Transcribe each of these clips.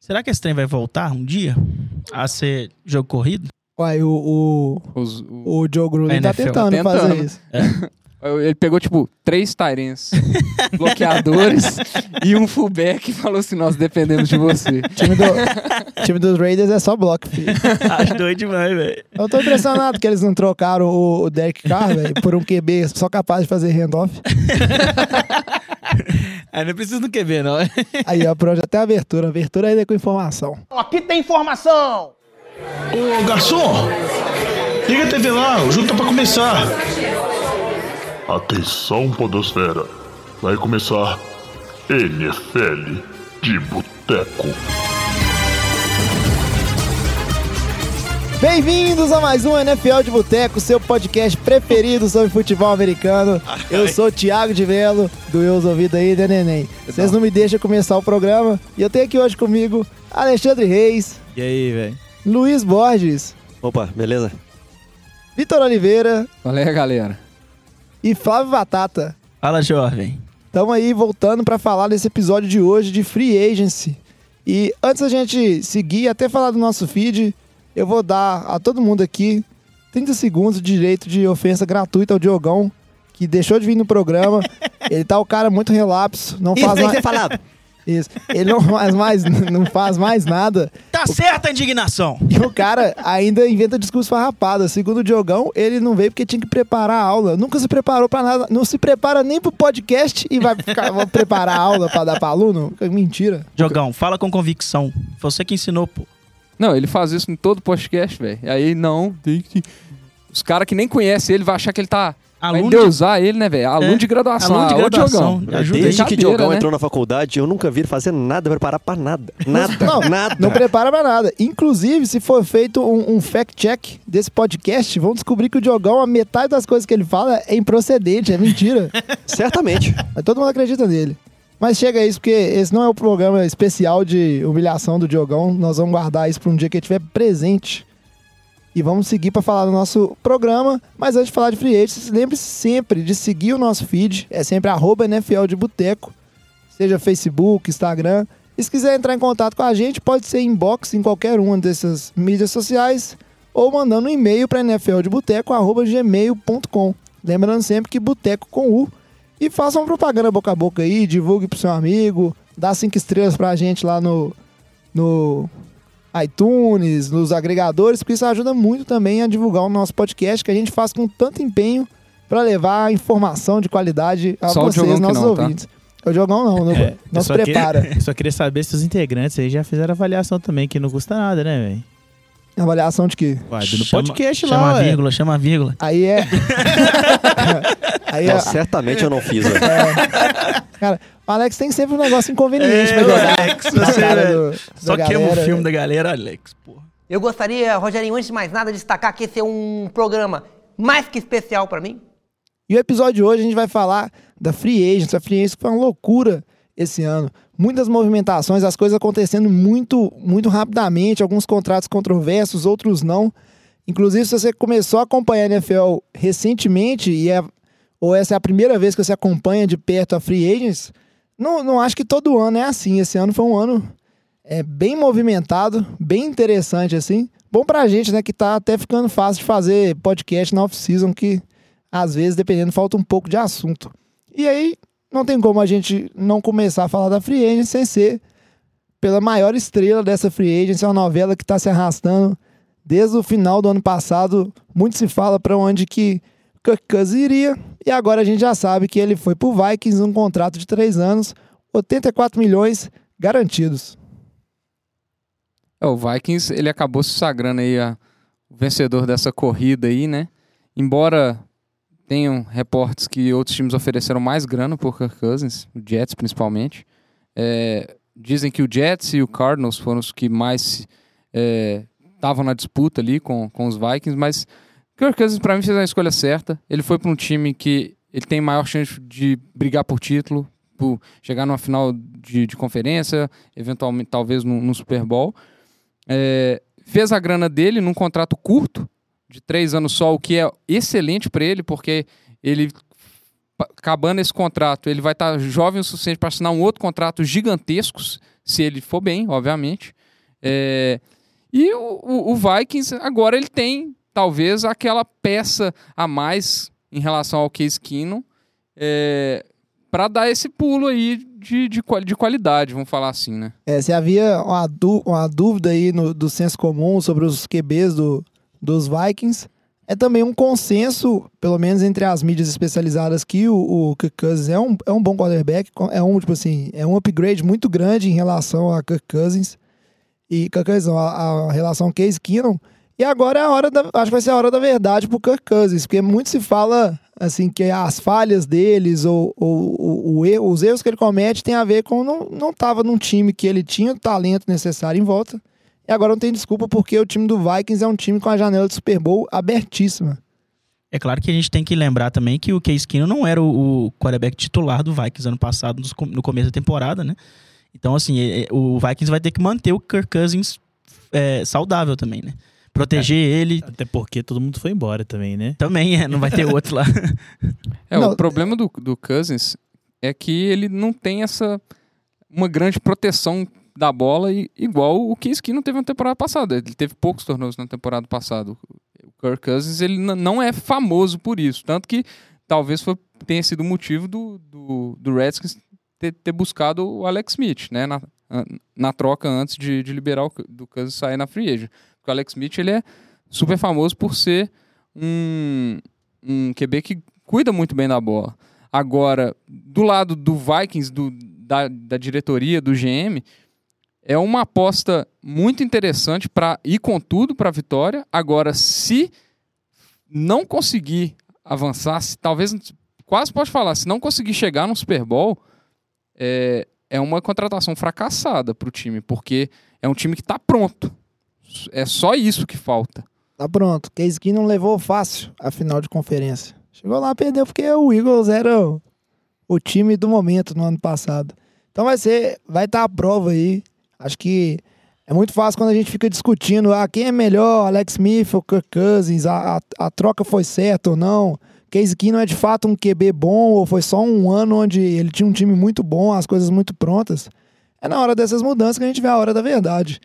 Será que esse trem vai voltar um dia a ser jogo corrido? Uai, o, o, Os- o- o Joe Gruden tá NFL. tentando, Tentando. fazer isso. Ele pegou, tipo, três Tyrens bloqueadores e um fullback e falou assim: Nós dependemos de você. time, do, time dos Raiders é só bloco, filho. Acho doido demais, velho. Eu tô impressionado que eles não trocaram o, o Derek Carr, velho, por um QB só capaz de fazer handoff. Aí não precisa do QB, não. Aí, ó, pronto, até a abertura. Abertura ainda com informação. Aqui tem informação! Ô garçom, liga a TV lá, o jogo tá pra começar. Atenção, Podosfera. Vai começar NFL de Boteco. Bem-vindos a mais um NFL de Boteco, seu podcast preferido sobre futebol americano. Eu sou o Thiago de Velo, do Eu Ouvido aí, né, neném? Vocês não me deixam começar o programa. E eu tenho aqui hoje comigo Alexandre Reis, E aí, velho? Luiz Borges, Opa, beleza? Vitor Oliveira Qual é, galera? E Flávio Batata. Fala, jovem. Estamos aí voltando para falar desse episódio de hoje de Free Agency. E antes da gente seguir até falar do nosso feed, eu vou dar a todo mundo aqui 30 segundos de direito de ofensa gratuita ao Diogão, que deixou de vir no programa. Ele tá o cara muito relapso, não Isso faz tem que mais, falado. Isso. Ele não faz mais, não faz mais nada. Tá certa a indignação. E o cara ainda inventa discurso farrapado. Segundo o Diogão, ele não veio porque tinha que preparar a aula. Nunca se preparou pra nada. Não se prepara nem pro podcast e vai ficar, vai preparar a aula pra dar pra aluno? Mentira. Jogão, fala com convicção. Você que ensinou, pô. Não, ele faz isso em todo podcast, velho. Aí não, tem que. Os caras que nem conhecem ele vão achar que ele tá. Aluno vai de- deusar ele, né, velho? Aluno É, de graduação. aluno de Ah, ô, graduação. Diogão. Desde que Diogão né? entrou na faculdade, eu nunca vi ele fazer nada, preparar pra nada. Nada, Não, nada. Não prepara pra nada. Inclusive, se for feito um, um fact-check desse podcast, vão descobrir que o Diogão, a metade das coisas que ele fala é improcedente, é mentira. Certamente. Mas todo mundo acredita nele. Mas chega isso, porque esse não é o programa especial de humilhação do Diogão. Nós vamos guardar isso para um dia que ele estiver presente. E vamos seguir para falar do nosso programa. Mas antes de falar de free agents, lembre-se sempre de seguir o nosso feed. É sempre arroba NFL de Boteco. Seja Facebook, Instagram. E se quiser entrar em contato com a gente, pode ser inbox em qualquer uma dessas mídias sociais. Ou mandando um e-mail para nfldeboteco.gmail.com. Lembrando sempre que boteco com U. E faça uma propaganda boca a boca aí, divulgue pro seu amigo, dá cinco estrelas pra gente lá no, no iTunes, nos agregadores, porque isso ajuda muito também a divulgar o nosso podcast, que a gente faz com tanto empenho pra levar informação de qualidade a Só vocês, Diogão nossos não, tá? ouvintes. O Jogão não, não, É, não se só prepara. Queria, só queria saber se os integrantes aí já fizeram avaliação também, que não custa nada, né, velho? Avaliação de quê? Uai, no Chama- podcast chama lá, a ué. vírgula, chama a vírgula. Aí é. Aí Não, é. certamente eu não fiz, velho. Cara, Alex tem sempre um negócio inconveniente pra É, jogar. Alex, você cara é- do- Só queima o galera. filme da galera, Alex, porra. Eu gostaria, Rogerinho, antes de mais nada, destacar que esse é um programa mais que especial pra mim. E o episódio de hoje a gente vai falar da Free Agents. A Free Agents foi uma loucura esse ano. Muitas movimentações, as coisas acontecendo muito, muito rapidamente. Alguns contratos controversos, outros não. Inclusive, se você começou a acompanhar a NFL recentemente, e é, ou essa é a primeira vez que você acompanha de perto a Free Agents, não, não acho que todo ano é assim. Esse ano foi um ano é, bem movimentado, bem interessante, assim. Bom pra gente, né, que tá até ficando fácil de fazer podcast na off-season, que às vezes, dependendo, falta um pouco de assunto. E aí, não tem como a gente não começar a falar da Free Agent sem ser pela maior estrela dessa Free Agent. É uma novela que está se arrastando desde o final do ano passado. Muito se fala para onde que Kirk Cousins iria. E agora a gente já sabe que ele foi pro Vikings, um contrato de três anos, 84 milhões garantidos. É, o Vikings, ele acabou se sagrando aí a, vencedor dessa corrida aí, né? Embora tenham reportes que outros times ofereceram mais grana por Kirk Cousins, o Jets principalmente. É, dizem que o Jets e o Cardinals foram os que mais estavam na disputa ali com, com os Vikings, mas Kirk Cousins para mim fez a escolha certa. Ele foi para um time que ele tem maior chance de brigar por título, por chegar numa final de, de conferência, eventualmente talvez no, no Super Bowl. É, fez a grana dele num contrato curto, de três anos só, o que é excelente para ele, porque ele acabando esse contrato, ele vai estar jovem o suficiente para assinar um outro contrato gigantesco, se ele for bem, obviamente. É, e o- o Vikings, agora ele tem, talvez, aquela peça a mais em relação ao Case Keenum, para dar esse pulo aí de, de, de qualidade, vamos falar assim, né? É, se havia uma, dú- uma dúvida aí no, do senso comum sobre os QBs do, dos Vikings, é também um consenso, pelo menos entre as mídias especializadas, que o, o Kirk Cousins é um, é um bom quarterback, é um, tipo assim, é um upgrade muito grande em relação a Kirk Cousins e Kirk Cousins, a, a relação Case Keenum. E agora é a hora da, acho que vai ser a hora da verdade pro Kirk Cousins, porque muito se fala assim que as falhas deles ou, ou, o- o erro- os erros que ele comete tem a ver com não não estava num time que ele tinha o talento necessário em volta. E agora não tem desculpa porque o time do Vikings é um time com a janela de Super Bowl abertíssima. É claro que a gente tem que lembrar também que o Case Keenum não era o, o quarterback titular do Vikings ano passado, no começo da temporada, né? Então, assim, é- é- o Vikings vai ter que manter o Kirk Cousins é, saudável também, né? Proteger ele Até porque todo mundo foi embora também, né? também, é, não vai ter outro lá. É, Não, o problema do, do Cousins é que ele não tem essa uma grande proteção da bola i- igual o Case Keenum teve na temporada passada. Ele teve poucos torneios na temporada passada. O Kirk Cousins ele não é famoso por isso, tanto que talvez foi, tenha sido o motivo do, do, do Redskins ter, ter buscado o Alex Smith, né, na, na troca antes de, de liberar o do Cousins sair na free agent. O Alex Smith ele é super famoso por ser um, um QB que cuida muito bem da bola. Agora, do lado do Vikings, do, da, da diretoria, do GM, é uma aposta muito interessante para ir com tudo para a vitória. Agora, se não conseguir avançar, se, talvez quase pode falar, se não conseguir chegar no Super Bowl, é, é uma contratação fracassada para o time, porque é um time que está pronto. É só isso que falta. Tá pronto. Case Keenum levou fácil a final de conferência. Chegou lá, perdeu porque o Eagles era o, o time do momento no ano passado. Então vai ser, vai estar a prova aí. Acho que é muito fácil quando a gente fica discutindo, ah, quem é melhor, Alex Smith ou Kirk Cousins, a, a, a troca foi certa ou não. Case Keenum é de fato um QB bom ou foi só um ano onde ele tinha um time muito bom, as coisas muito prontas. É na hora dessas mudanças que a gente vê a hora da verdade.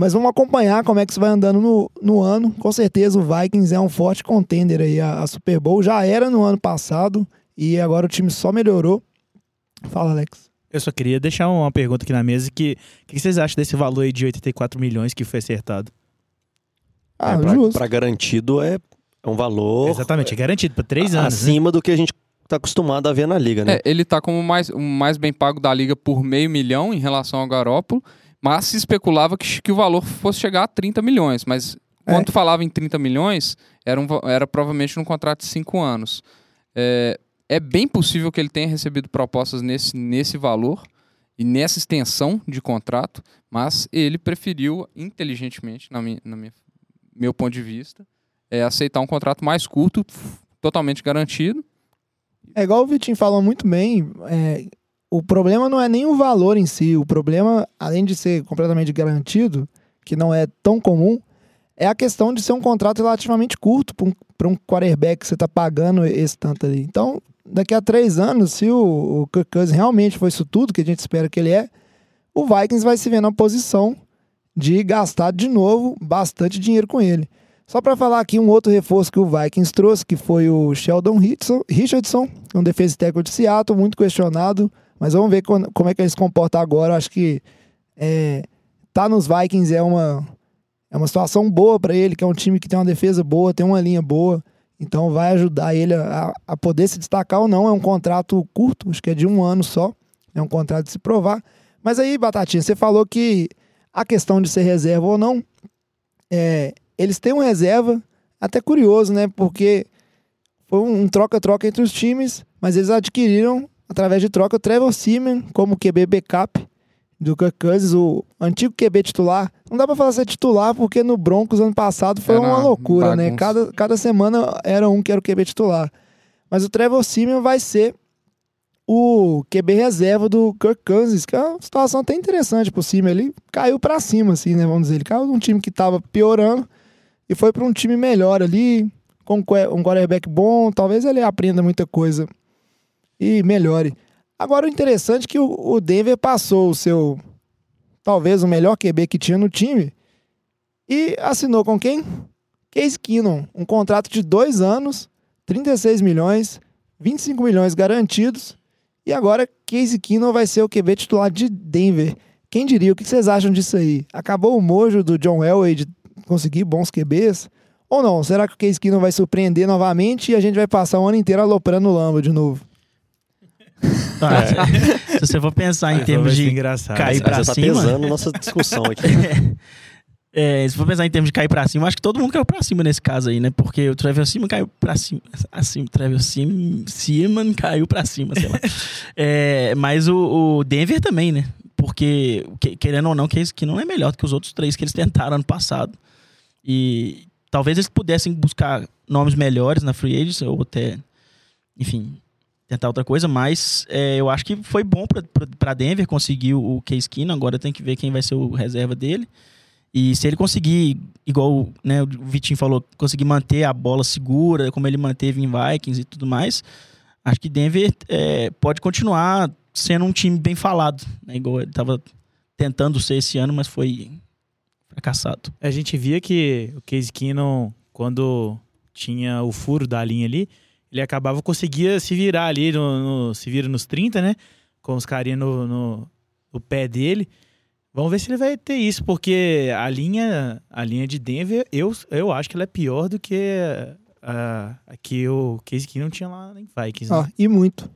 Mas vamos acompanhar como é que isso vai andando no, no ano. Com certeza o Vikings é um forte contender aí a, a Super Bowl. Já era no ano passado e agora o time só melhorou. Fala, Alex. Eu só queria deixar uma pergunta aqui na mesa que o que vocês acham desse valor aí de 84 milhões que foi acertado? Ah, É, pra, justo. pra garantido é, é um valor Exatamente, é garantido para três anos. né? acima do que a gente tá acostumado a ver na liga, né? É, ele tá como mais, o mais bem pago da liga por meio milhão em relação ao Garópolo, mas se especulava que, que o valor fosse chegar a 30 milhões. Mas É. quando falava em 30 milhões, era, um era provavelmente num contrato de 5 anos. É, é bem possível que ele tenha recebido propostas nesse, nesse valor e nessa extensão de contrato, mas ele preferiu inteligentemente, na minha, na minha meu ponto de vista, é aceitar um contrato mais curto, totalmente garantido. É igual o Vitinho falou muito bem. é, o problema não é nem o valor em si. O problema, além de ser completamente garantido, que não é tão comum, é a questão de ser um contrato relativamente curto para um, um quarterback que você está pagando esse tanto ali. Então, daqui a três anos, se o, o Kirk Cousins realmente foi isso tudo que a gente espera que ele é, o Vikings vai se ver na posição de gastar de novo bastante dinheiro com ele. Só para falar aqui um outro reforço que o Vikings trouxe, que foi o Sheldon Richardson, um defesa tackle de Seattle, muito questionado, mas vamos ver como é que ele se comporta agora. Acho que é, tá nos Vikings é uma, é uma situação boa para ele, que é um time que tem uma defesa boa, tem uma linha boa, então vai ajudar ele a, a poder se destacar ou não. É um contrato curto, acho que é de um ano só, é um contrato de se provar. Mas aí, Batatinha, você falou que a questão de ser reserva ou não, é, eles têm um reserva, até curioso, né? Porque foi um troca-troca entre os times, mas eles adquiriram, através de troca, o Trevor Seaman como QB backup do Kirk Cousins, o antigo QB titular. Não dá pra falar se é titular, porque no Broncos ano passado foi Era uma loucura, né? bagunça. Cada, cada semana era um que era o QB titular. Mas o Trevor Seaman vai ser o QB reserva do Kirk Cousins, que é uma situação até interessante pro Seaman. Ele caiu pra cima, assim, né? Vamos dizer. Ele caiu de um time que tava piorando e foi para um time melhor ali, com um um quarterback bom. Talvez ele aprenda muita coisa e melhore. Agora, o interessante é que o, Denver passou o seu, talvez o melhor QB que tinha no time e assinou com quem? Case Keenum, um contrato de dois anos, 36 milhões, 25 milhões garantidos. E agora Case Keenum vai ser o QB titular de Denver. Quem diria? O que vocês acham disso aí? Acabou o mojo do John Elway de conseguir bons QBs? Ou não? Será que o Case Keenum vai surpreender novamente e a gente vai passar o ano inteiro aloprando o Lamba de novo? Ah, se- Se você for pensar em termos de engraçado. cair pra tá cima. pesando nossa discussão aqui. É, se for pensar em termos de cair pra cima, acho que todo mundo caiu pra cima nesse caso aí, né? Porque o Trevor Seaman caiu pra cima. Assim, o Trevor Seaman caiu pra cima, sei lá. É, mas o, o Denver também, né? Porque, que- querendo ou não, que que não é melhor do que os outros três que eles tentaram ano passado. E talvez eles pudessem buscar nomes melhores na Free Agents, ou até, enfim, tentar outra coisa, mas é, eu acho que foi bom pra Denver conseguir o o Case Keenum, agora tem que ver quem vai ser o reserva dele. E se ele conseguir, igual né, o Vitinho falou, conseguir manter a bola segura, como ele manteve em Vikings e tudo mais, acho que Denver é, pode continuar sendo um time bem falado. Né, igual ele estava tentando ser esse ano, mas foi fracassado. A gente via que o Case Keenum, quando tinha o furo da linha ali, ele acabava, conseguia se virar ali, no, no- se vira nos 30, né? Com os carinha no, no, no pé dele. Vamos ver se ele vai ter isso, porque a linha, a linha de Denver, eu, eu acho que ela é pior do que a, a que o Case Keenum tinha lá em Vikings. né? Ó, e muito.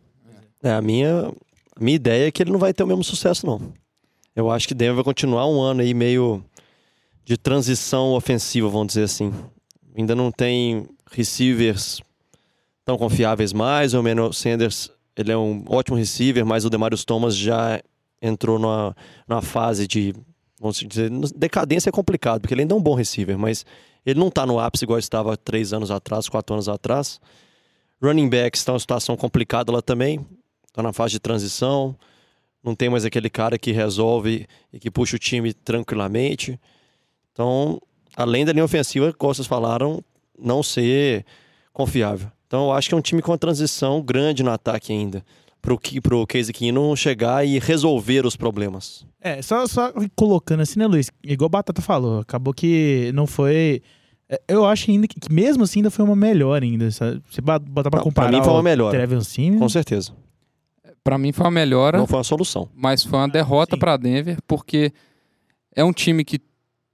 É, a minha, a minha ideia é que ele não vai ter o mesmo sucesso, não. Eu acho que Denver vai continuar um ano aí meio de transição ofensiva, vamos dizer assim. Ainda não tem receivers tão confiáveis mais. O Emmanuel Sanders, ele é um ótimo receiver, mas o Demarius Thomas já entrou numa, numa fase de, vamos dizer, decadência é complicado, porque ele ainda é um bom receiver, mas ele não está no ápice igual estava três anos atrás, quatro anos atrás. Running backs está uma situação complicada lá também. Está na fase de transição. Não tem mais aquele cara que resolve e que puxa o time tranquilamente. Então, além da linha ofensiva, como vocês falaram, não ser confiável. Então, eu acho que é um time com uma transição grande no ataque ainda. Pro, pro Casey Keenum chegar e resolver os problemas. É, só, só colocando assim, né, Luiz? Igual o Batata falou, acabou que não foi. é, Eu acho ainda que, que mesmo assim ainda foi uma melhor ainda. sabe? Você botar pra Não, comparar. pra mim foi uma o melhora. Trevor Seaman, Com certeza. Pra mim foi uma melhora, Não foi uma solução. mas foi uma derrota sim. pra Denver, porque é um time que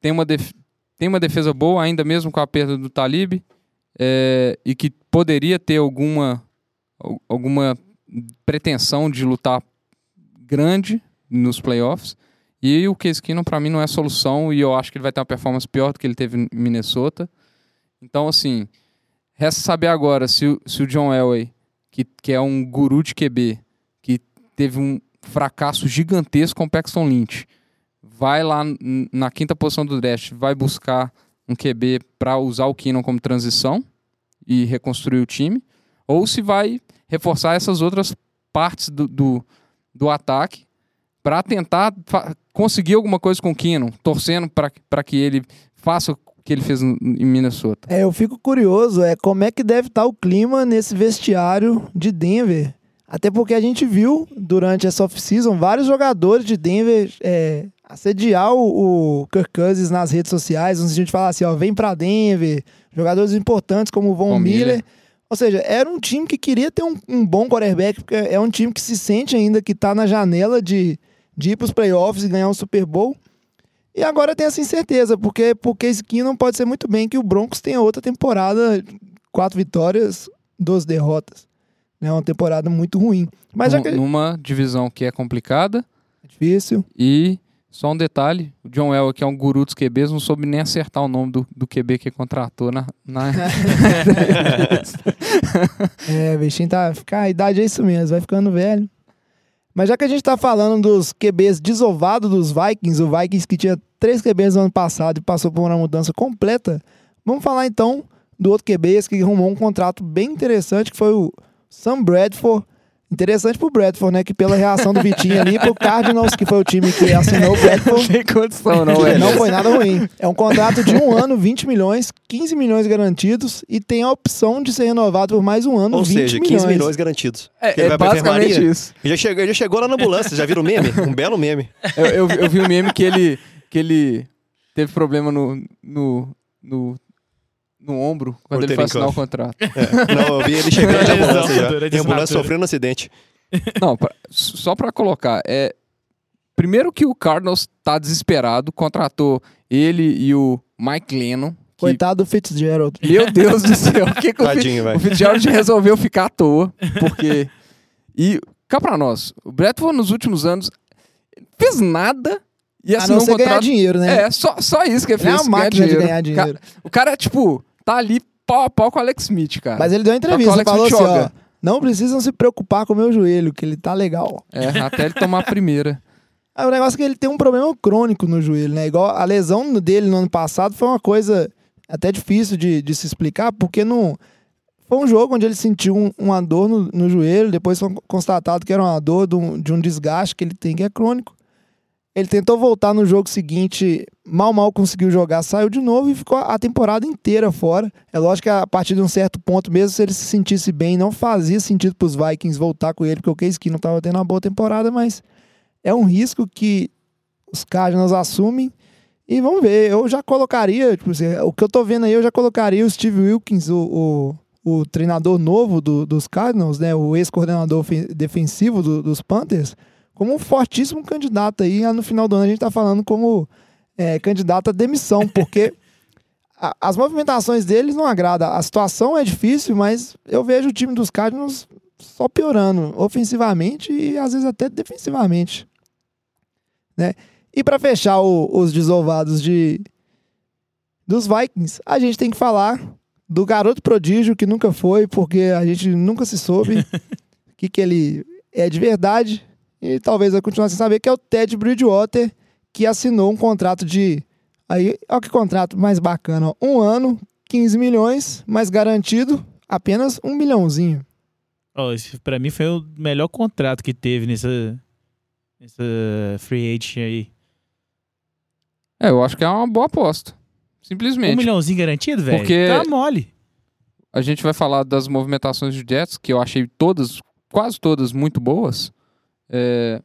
tem uma, def- tem uma defesa boa, ainda mesmo com a perda do Talib, é, e que poderia ter alguma, al- alguma pretensão de lutar grande nos playoffs. E o Keenum, pra mim, não é solução, e eu acho que ele vai ter uma performance pior do que ele teve em Minnesota. Então, assim, resta saber agora se, se o John Elway, que, que é um guru de QB, que teve um fracasso gigantesco com o Paxton Lynch, vai lá na quinta posição do draft, vai buscar um QB para usar o Keenum como transição e reconstruir o time, ou se vai reforçar essas outras partes do, do, do ataque para tentar conseguir alguma coisa com o Keenum, torcendo para que ele faça o que ele fez em Minnesota. É, eu fico curioso, é como é que deve estar o clima nesse vestiário de Denver. Até porque a gente viu durante essa off-season vários jogadores de Denver é, assediar o, o Kirk Cousins nas redes sociais, onde a gente fala assim, ó, vem pra Denver, jogadores importantes como o Von, Von Miller. Miller. Ou seja, era um time que queria ter um, um bom quarterback, porque é um time que se sente ainda que tá na janela de, de ir pros playoffs e ganhar um Super Bowl. E agora tem essa incerteza, porque porque esse aqui não pode ser muito bem que o Broncos tenha outra temporada, quatro vitórias, duas derrotas. É uma temporada muito ruim. Mas já Num- que é Numa divisão que é complicada, difícil. E só um detalhe, o John Elway, que é um guru dos QBs, não soube nem acertar o nome do, do QB que contratou na... na... É, bichinho tá. Ficar, a idade é isso mesmo, vai ficando velho. Mas já que a gente tá falando dos QBs desovados dos Vikings, o Vikings que tinha três QBs no ano passado e passou por uma mudança completa, vamos falar então do outro QB que arrumou um contrato bem interessante, que foi o Sam Bradford. Interessante pro Bradford, né? Que pela reação do Vitinho ali, pro Cardinals, que foi o time que assinou o Bradford, Não tem condição, não, velho. não foi nada ruim. É um contrato de um ano, 20 milhões, 15 milhões garantidos e tem a opção de ser renovado por mais um ano, Ou 20 seja, 15 milhões. milhões garantidos. É, Ele é vai pra basicamente enfermaria? isso. Ele já chegou, já chegou lá na ambulância, já viram o meme? Um belo meme. Eu, eu, eu vi um meme que ele, que ele teve problema no, no, no, no ombro quando ele foi assinar o contrato. É. Não, eu vi ele chegando de ambulância já. Durante a Em ambulância sofrendo um acidente. Não, pra- só pra colocar, é primeiro que o Cardinals tá desesperado, contratou ele e o Mike Lennon. que- Coitado do Fitzgerald. meu Deus do céu, o que, que o, Fit- Tadinho, o velho. Fitzgerald resolveu ficar à toa? Porque e cá pra nós, o Bradford nos últimos anos fez nada e A assinou não um ser ganhar contrato. dinheiro, né? É, só, só isso que ele é fez. uma ganhar máquina de dinheiro. ganhar O ca- dinheiro. O cara, tipo, tá ali pau a pau com o Alex Smith, cara. Mas ele deu uma entrevista, Alex falou assim, Smith ó, joga. não precisam se preocupar com o meu joelho, que ele tá legal. É, até ele tomar a primeira. É o negócio é que ele tem um problema crônico no joelho, né? Igual a lesão dele no ano passado foi uma coisa até difícil de, de se explicar, porque não. Foi um jogo onde ele sentiu um- uma dor no, no joelho, depois foi constatado que era uma dor de um, de um desgaste que ele tem, que é crônico. Ele tentou voltar no jogo seguinte, mal, mal conseguiu jogar, saiu de novo e ficou a temporada inteira fora. É lógico que a partir de um certo ponto, mesmo se ele se sentisse bem, não fazia sentido para os Vikings voltar com ele, porque o Case Keenum estava tendo uma boa temporada, mas é um risco que os Cardinals assumem. E vamos ver, eu já colocaria, tipo assim, o que eu tô vendo aí, eu já colocaria o Steve Wilkins, o, o, o treinador novo do- dos Cardinals, né, o ex-coordenador defensivo do- dos Panthers, como um fortíssimo candidato aí. No final do ano a gente tá falando como é, candidato à demissão, porque a- as movimentações deles não agradam. A situação é difícil, mas eu vejo o time dos Cardinals só piorando, ofensivamente e às vezes até defensivamente. Né? E para fechar o- os desovados de dos Vikings, a gente tem que falar do garoto prodígio que nunca foi, porque a gente nunca se soube o que, que ele é de verdade. E talvez vai continuar sem saber, que é o Ted Bridgewater, que assinou um contrato de. Aí, olha que contrato mais bacana. ó. Um ano, 15 milhões, mas garantido apenas um milhãozinho. Ó, esse pra mim foi o melhor contrato que teve nessa, nessa free agent aí. É, eu acho que é uma boa aposta. Simplesmente. Um milhãozinho garantido, velho? Porque- Tá mole. A gente vai falar das movimentações do Jets, que eu achei todas, quase todas, muito boas. É,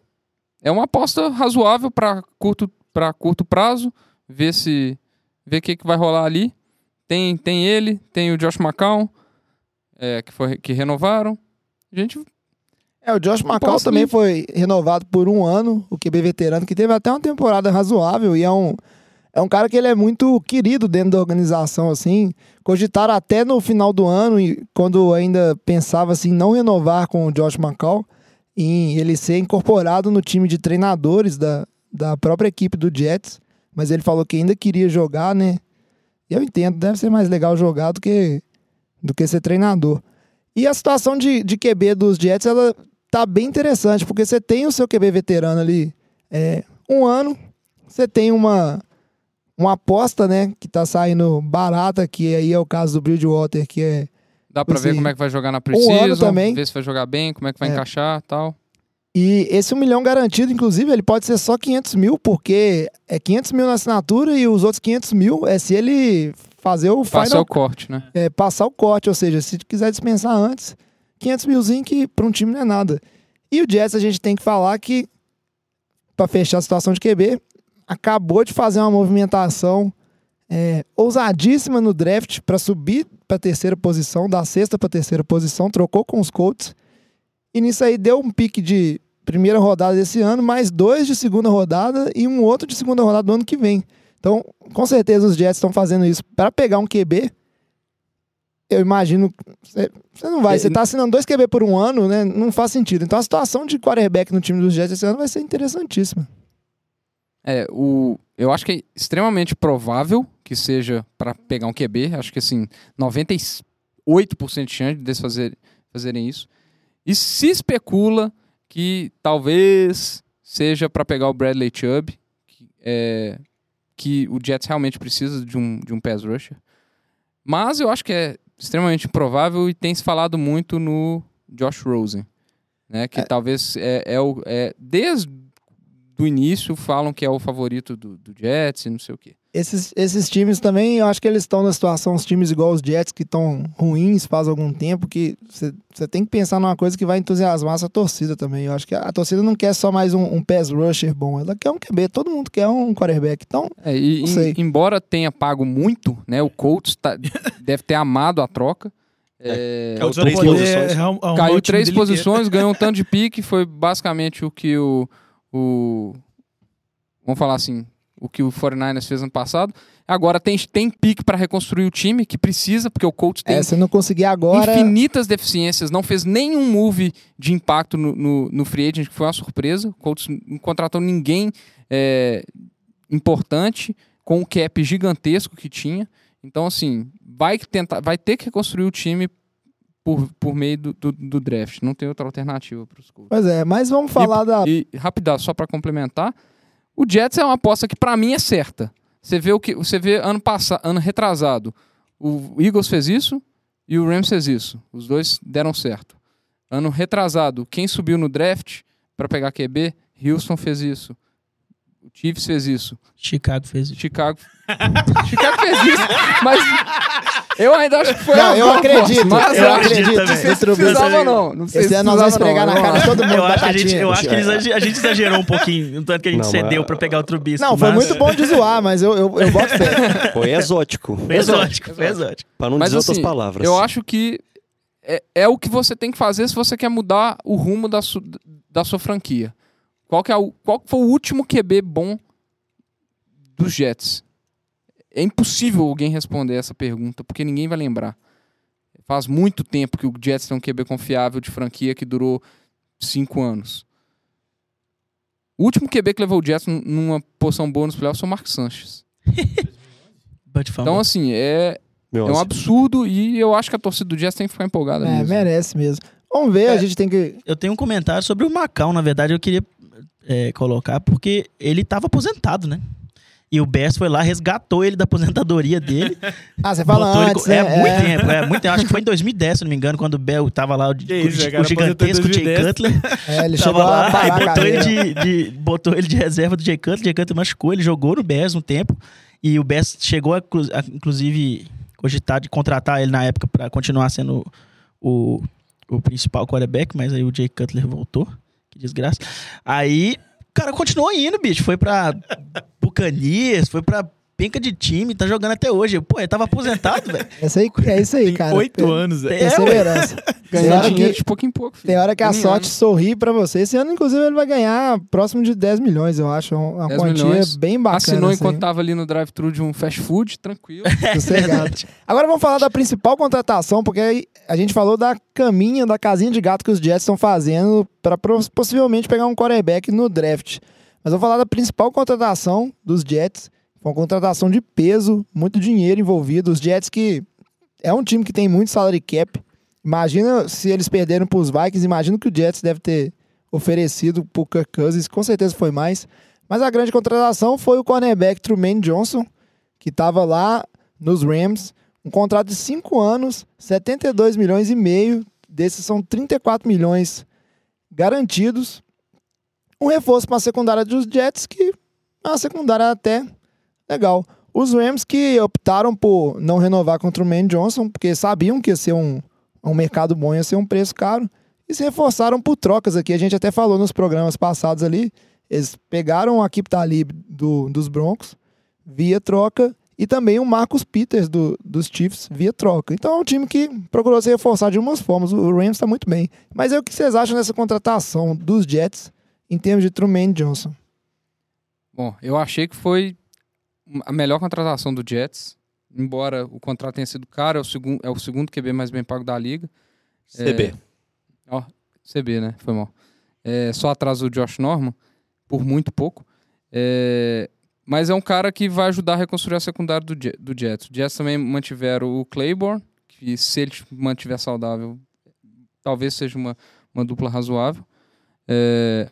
é uma aposta razoável para curto, pra curto prazo. Ver se. Ver o que, que vai rolar ali. Tem, tem ele, tem o Josh McCown, é, que, foi, que renovaram. A gente. É, o Josh McCall também ir. foi renovado por um ano, o QB veterano, que teve até uma temporada razoável e é um, é um cara que ele é muito querido dentro da organização, assim. Cogitaram até no final do ano, quando ainda pensava assim, não renovar com o Josh McCall, em ele ser incorporado no time de treinadores da, da própria equipe do Jets, mas ele falou que ainda queria jogar, né? Eu entendo, deve ser mais legal jogar do que, do que ser treinador. E a situação de, de QB dos Jets, ela tá bem interessante, porque você tem o seu QB veterano ali é, um ano, você tem uma, uma aposta, né, que tá saindo barata, que aí é o caso do Bridgewater, que é Dá pra Assim, ver como é que vai jogar na ano Precision, também. ver se vai jogar bem, como é que vai É. encaixar tal. E esse um milhão garantido, inclusive, ele pode ser só 500 mil, porque é 500 mil na assinatura e os outros 500 mil é se ele fazer o Passar final, o corte, né? é, passar o corte, ou seja, se quiser dispensar antes, 500 milzinho que para um time não é nada. E o Jets a gente tem que falar que, para fechar a situação de QB, acabou de fazer uma movimentação é, ousadíssima no draft para subir para terceira posição, da sexta para terceira posição, trocou com os Colts. E nisso aí deu um pique de primeira rodada desse ano, mais dois de segunda rodada e um outro de segunda rodada do ano que vem. Então, com certeza os Jets estão fazendo isso para pegar um QB. Eu imagino. Você não vai, É, você tá assinando dois QB por um ano, né? Não faz sentido. Então a situação de quarterback no time dos Jets esse ano vai ser interessantíssima. É, o, eu acho que é extremamente provável que seja para pegar um QB. Acho que assim, 98% de chance de eles fazer, fazerem isso. E se especula que talvez seja para pegar o Bradley Chubb, que, é, que o Jets realmente precisa de um, de um pass rusher. Mas eu acho que é extremamente improvável e tem se falado muito no Josh Rosen. né? Que É. talvez é, é o é, desde do início falam que é o favorito do, do Jets e não sei o quê. Esses, esses times também, eu acho que eles estão na situação, os times igual os Jets, que estão ruins faz algum tempo, que você tem que pensar numa coisa que vai entusiasmar essa torcida também. Eu acho que a, a torcida não quer só mais um, um pass rusher bom, ela quer um QB, todo mundo quer um quarterback. Então, É, e, Não sei. em- embora tenha pago muito, né? O Colts tá- deve ter amado a troca. É, Caiu Vai três posições. arrumar o caiu três posições, ganhou um tanto de pique, foi basicamente o que o, o vamos falar assim, o que o 49ers fez ano passado. Agora tem, tem pique para reconstruir o time que precisa, porque o Colts tem é, se não conseguir agora. infinitas deficiências, não fez nenhum move de impacto no, no, no free agent, que foi uma surpresa. O Colts não contratou ninguém é, importante, com o cap gigantesco que tinha. Então, assim, vai, tentar, vai ter que reconstruir o time por, por meio do, do, do draft. Não tem outra alternativa para os Colts. Pois é, mas vamos falar da. E, rapidão, só para complementar, o Jets é uma aposta que para mim é certa. Você vê o que você vê ano passado, ano retrasado, o Eagles fez isso e o Rams fez isso. Os dois deram certo. Ano retrasado, quem subiu no draft para pegar QB, Houston fez isso. O Chiefs fez isso. Chicago fez isso. Chicago Chicago fez isso, mas eu ainda acho que foi Não, uma eu boa acredito, aposta, mas eu acredito Não sei também. se precisava não. Não sei se nós vamos não. na cara de todo mundo. Eu acho, que a gente, eu acho que a gente exagerou um pouquinho, no tanto que a gente Não, cedeu mas- pra pegar o Trubisky. Não, foi muito bom de zoar, mas eu, eu, eu boto fé. Foi exótico. Foi exótico, foi exótico. Pra não Mas dizer outras assim, palavras. eu acho que é, é o que você tem que fazer se você quer mudar o rumo da, su- da sua franquia. Qual, que é o, qual foi o último QB bom dos Jets? É impossível alguém responder essa pergunta, porque ninguém vai lembrar. Faz muito tempo que o Jets tem um QB confiável de franquia que durou cinco anos. O último QB que levou o Jets num- numa posição boa nos playoffs foi o Mark Sanchez. Então, assim, é, Meu, é um absurdo e eu acho que a torcida do Jets tem que ficar empolgada É, mesmo. merece mesmo. Vamos ver, a gente tem que. Eu tenho um comentário sobre o Macau, na verdade, eu queria é, colocar, porque ele estava aposentado, né? E o Bears foi lá, resgatou ele da aposentadoria dele. Ah, você fala botou ele antes, co- né? É, muito tempo, é muito tempo. Acho que foi em 2010, se não me engano, quando o Bell tava lá, o, isso, o- cara, o gigantesco Jay 2010. Cutler. É, ele Tava chegou lá, botou ele, de, de- botou ele de reserva do Jay Cutler. Jay Cutler machucou, ele jogou no Bears um tempo. E o Bears chegou, a, a, inclusive, cogitar de contratar ele na época para continuar sendo o, o principal quarterback, mas aí o Jay Cutler voltou. Que desgraça. Aí o cara continuou indo, bicho. Foi pra Bucanias, foi pra penca de time, tá jogando até hoje. Pô, ele tava aposentado, velho. É isso aí, cara. oito anos, velho. Perseverança. Tem Ganhar dinheiro que, de pouco em pouco. filho. tem hora que a sorte sorri pra você. Esse ano, inclusive, ele vai ganhar próximo de 10 milhões, eu acho. Uma 10 quantia milhões. bem bacana. Assinou assim, enquanto tava ali no drive-thru de um fast food, tranquilo. sossegado. Agora vamos falar da principal contratação, porque aí a gente falou da caminha, da casinha de gato que os Jets estão fazendo para possivelmente pegar um quarterback no draft. Mas vou falar da principal contratação dos Jets. Foi uma contratação de peso, muito dinheiro envolvido. Os Jets que é um time que tem muito salary cap. Imagina se eles perderam para os Vikings, imagina que o Jets deve ter oferecido para o Kirk Cousins, com certeza foi mais. Mas a grande contratação foi o cornerback Truman Johnson, que estava lá nos Rams, um contrato de 5 anos, 72 milhões e meio, desses são 34 milhões garantidos. Um reforço para a secundária dos Jets, que é uma secundária até legal. Os Rams que optaram por não renovar contra o Man Johnson, porque sabiam que ia ser um, um mercado bom, ia ser um preço caro, e se reforçaram por trocas aqui. A gente até falou nos programas passados ali. Eles pegaram a Kip Talib do, dos Broncos via troca e também o Marcus Peters do, dos Chiefs via troca. Então é um time que procurou se reforçar de umas formas. O Rams está muito bem. Mas é o que vocês acham dessa contratação dos Jets em termos de Truman Johnson? Bom, eu achei que foi a melhor contratação do Jets. Embora o contrato tenha sido caro, é o, segun, é o segundo QB mais bem pago da liga. CB. Ó, CB, né? Foi mal. É, só atrás do Josh Norman, por muito pouco. É, mas é um cara que vai ajudar a reconstruir a secundária do, do Jets. Os Jets também mantiveram o Claiborne, que se ele mantiver saudável, talvez seja uma, uma dupla razoável. É,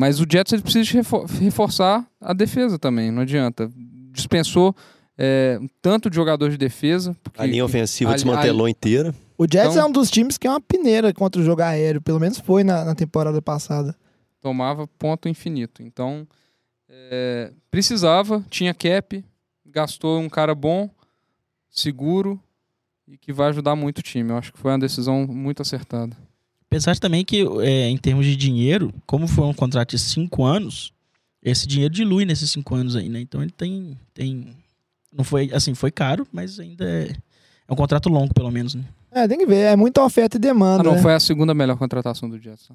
mas o Jets ele precisa refor- reforçar a defesa também, não adianta. Dispensou é, um tanto de jogador de defesa. porque A linha ofensiva a- desmantelou inteira. O Jets Então- é um dos times que é uma peneira contra o jogo aéreo, pelo menos foi na, na temporada passada. tomava ponto infinito. Então, é, precisava, tinha cap, gastou um cara bom, seguro e que vai ajudar muito o time. Eu acho que foi uma decisão muito acertada. Apesar também que, é, em termos de dinheiro, como foi um contrato de cinco anos, esse dinheiro dilui nesses cinco anos aí, né? Então ele tem. tem não foi, assim, foi caro, mas ainda é, é um contrato longo, pelo menos, né? É, tem que ver, é muita oferta e Ah, demanda. não, né? foi a segunda melhor contratação do Jets.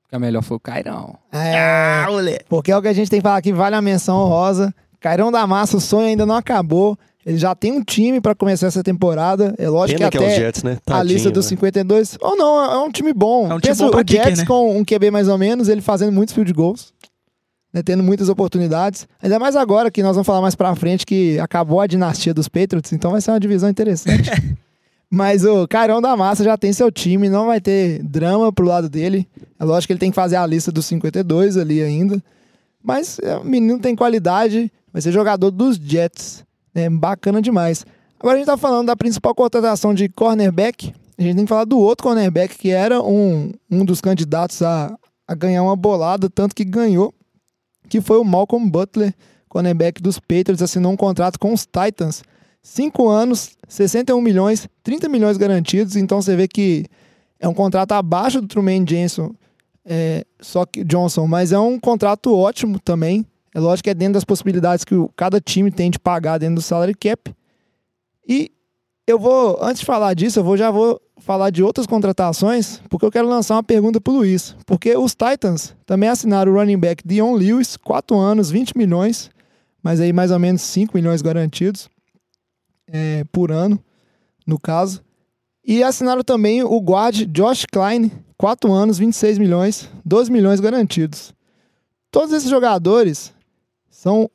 Porque a melhor foi o Cairão. É, porque é o que a gente tem que falar aqui, vale a menção honrosa. Cairão da Massa, o sonho ainda não acabou. Ele já tem um time pra começar essa temporada. É lógico Pena que que é até Jets, né? a Tadinho, lista dos né? 52. Ou não, é um time bom. É um time Pensa bom o Jets kicker, né? com um QB mais ou menos, ele fazendo muitos field goals. né, tendo muitas oportunidades. Ainda mais agora que nós vamos falar mais pra frente que acabou a dinastia dos Patriots, então vai ser uma divisão interessante. Mas o Cairão da Massa já tem seu time, não vai ter drama pro lado dele. É lógico que ele tem que fazer a lista dos 52 ali ainda. Mas é, o menino tem qualidade, vai ser jogador dos Jets. É bacana demais. Agora a gente tá falando da principal contratação de cornerback. A gente tem que falar do outro cornerback que era um, um dos candidatos a, a ganhar uma bolada, tanto que ganhou, que foi o Malcolm Butler, cornerback dos Patriots, assinou um contrato com os Titans. Cinco anos, 61 milhões, 30 milhões garantidos. Então você vê que é um contrato abaixo do Truman Johnson, é, só que Johnson, mas é um contrato ótimo também. É lógico que é dentro das possibilidades que o- cada time tem de pagar dentro do salary cap. E eu vou, antes de falar disso, eu vou, já vou falar de outras contratações, porque eu quero lançar uma pergunta pro Luiz. Porque os Titans também assinaram o running back Dion Lewis, 4 anos, 20 milhões, mas aí mais ou menos 5 milhões garantidos é, por ano, no caso. E assinaram também o guard Josh Klein, 4 anos, 26 milhões, 12 milhões garantidos. Todos esses jogadores são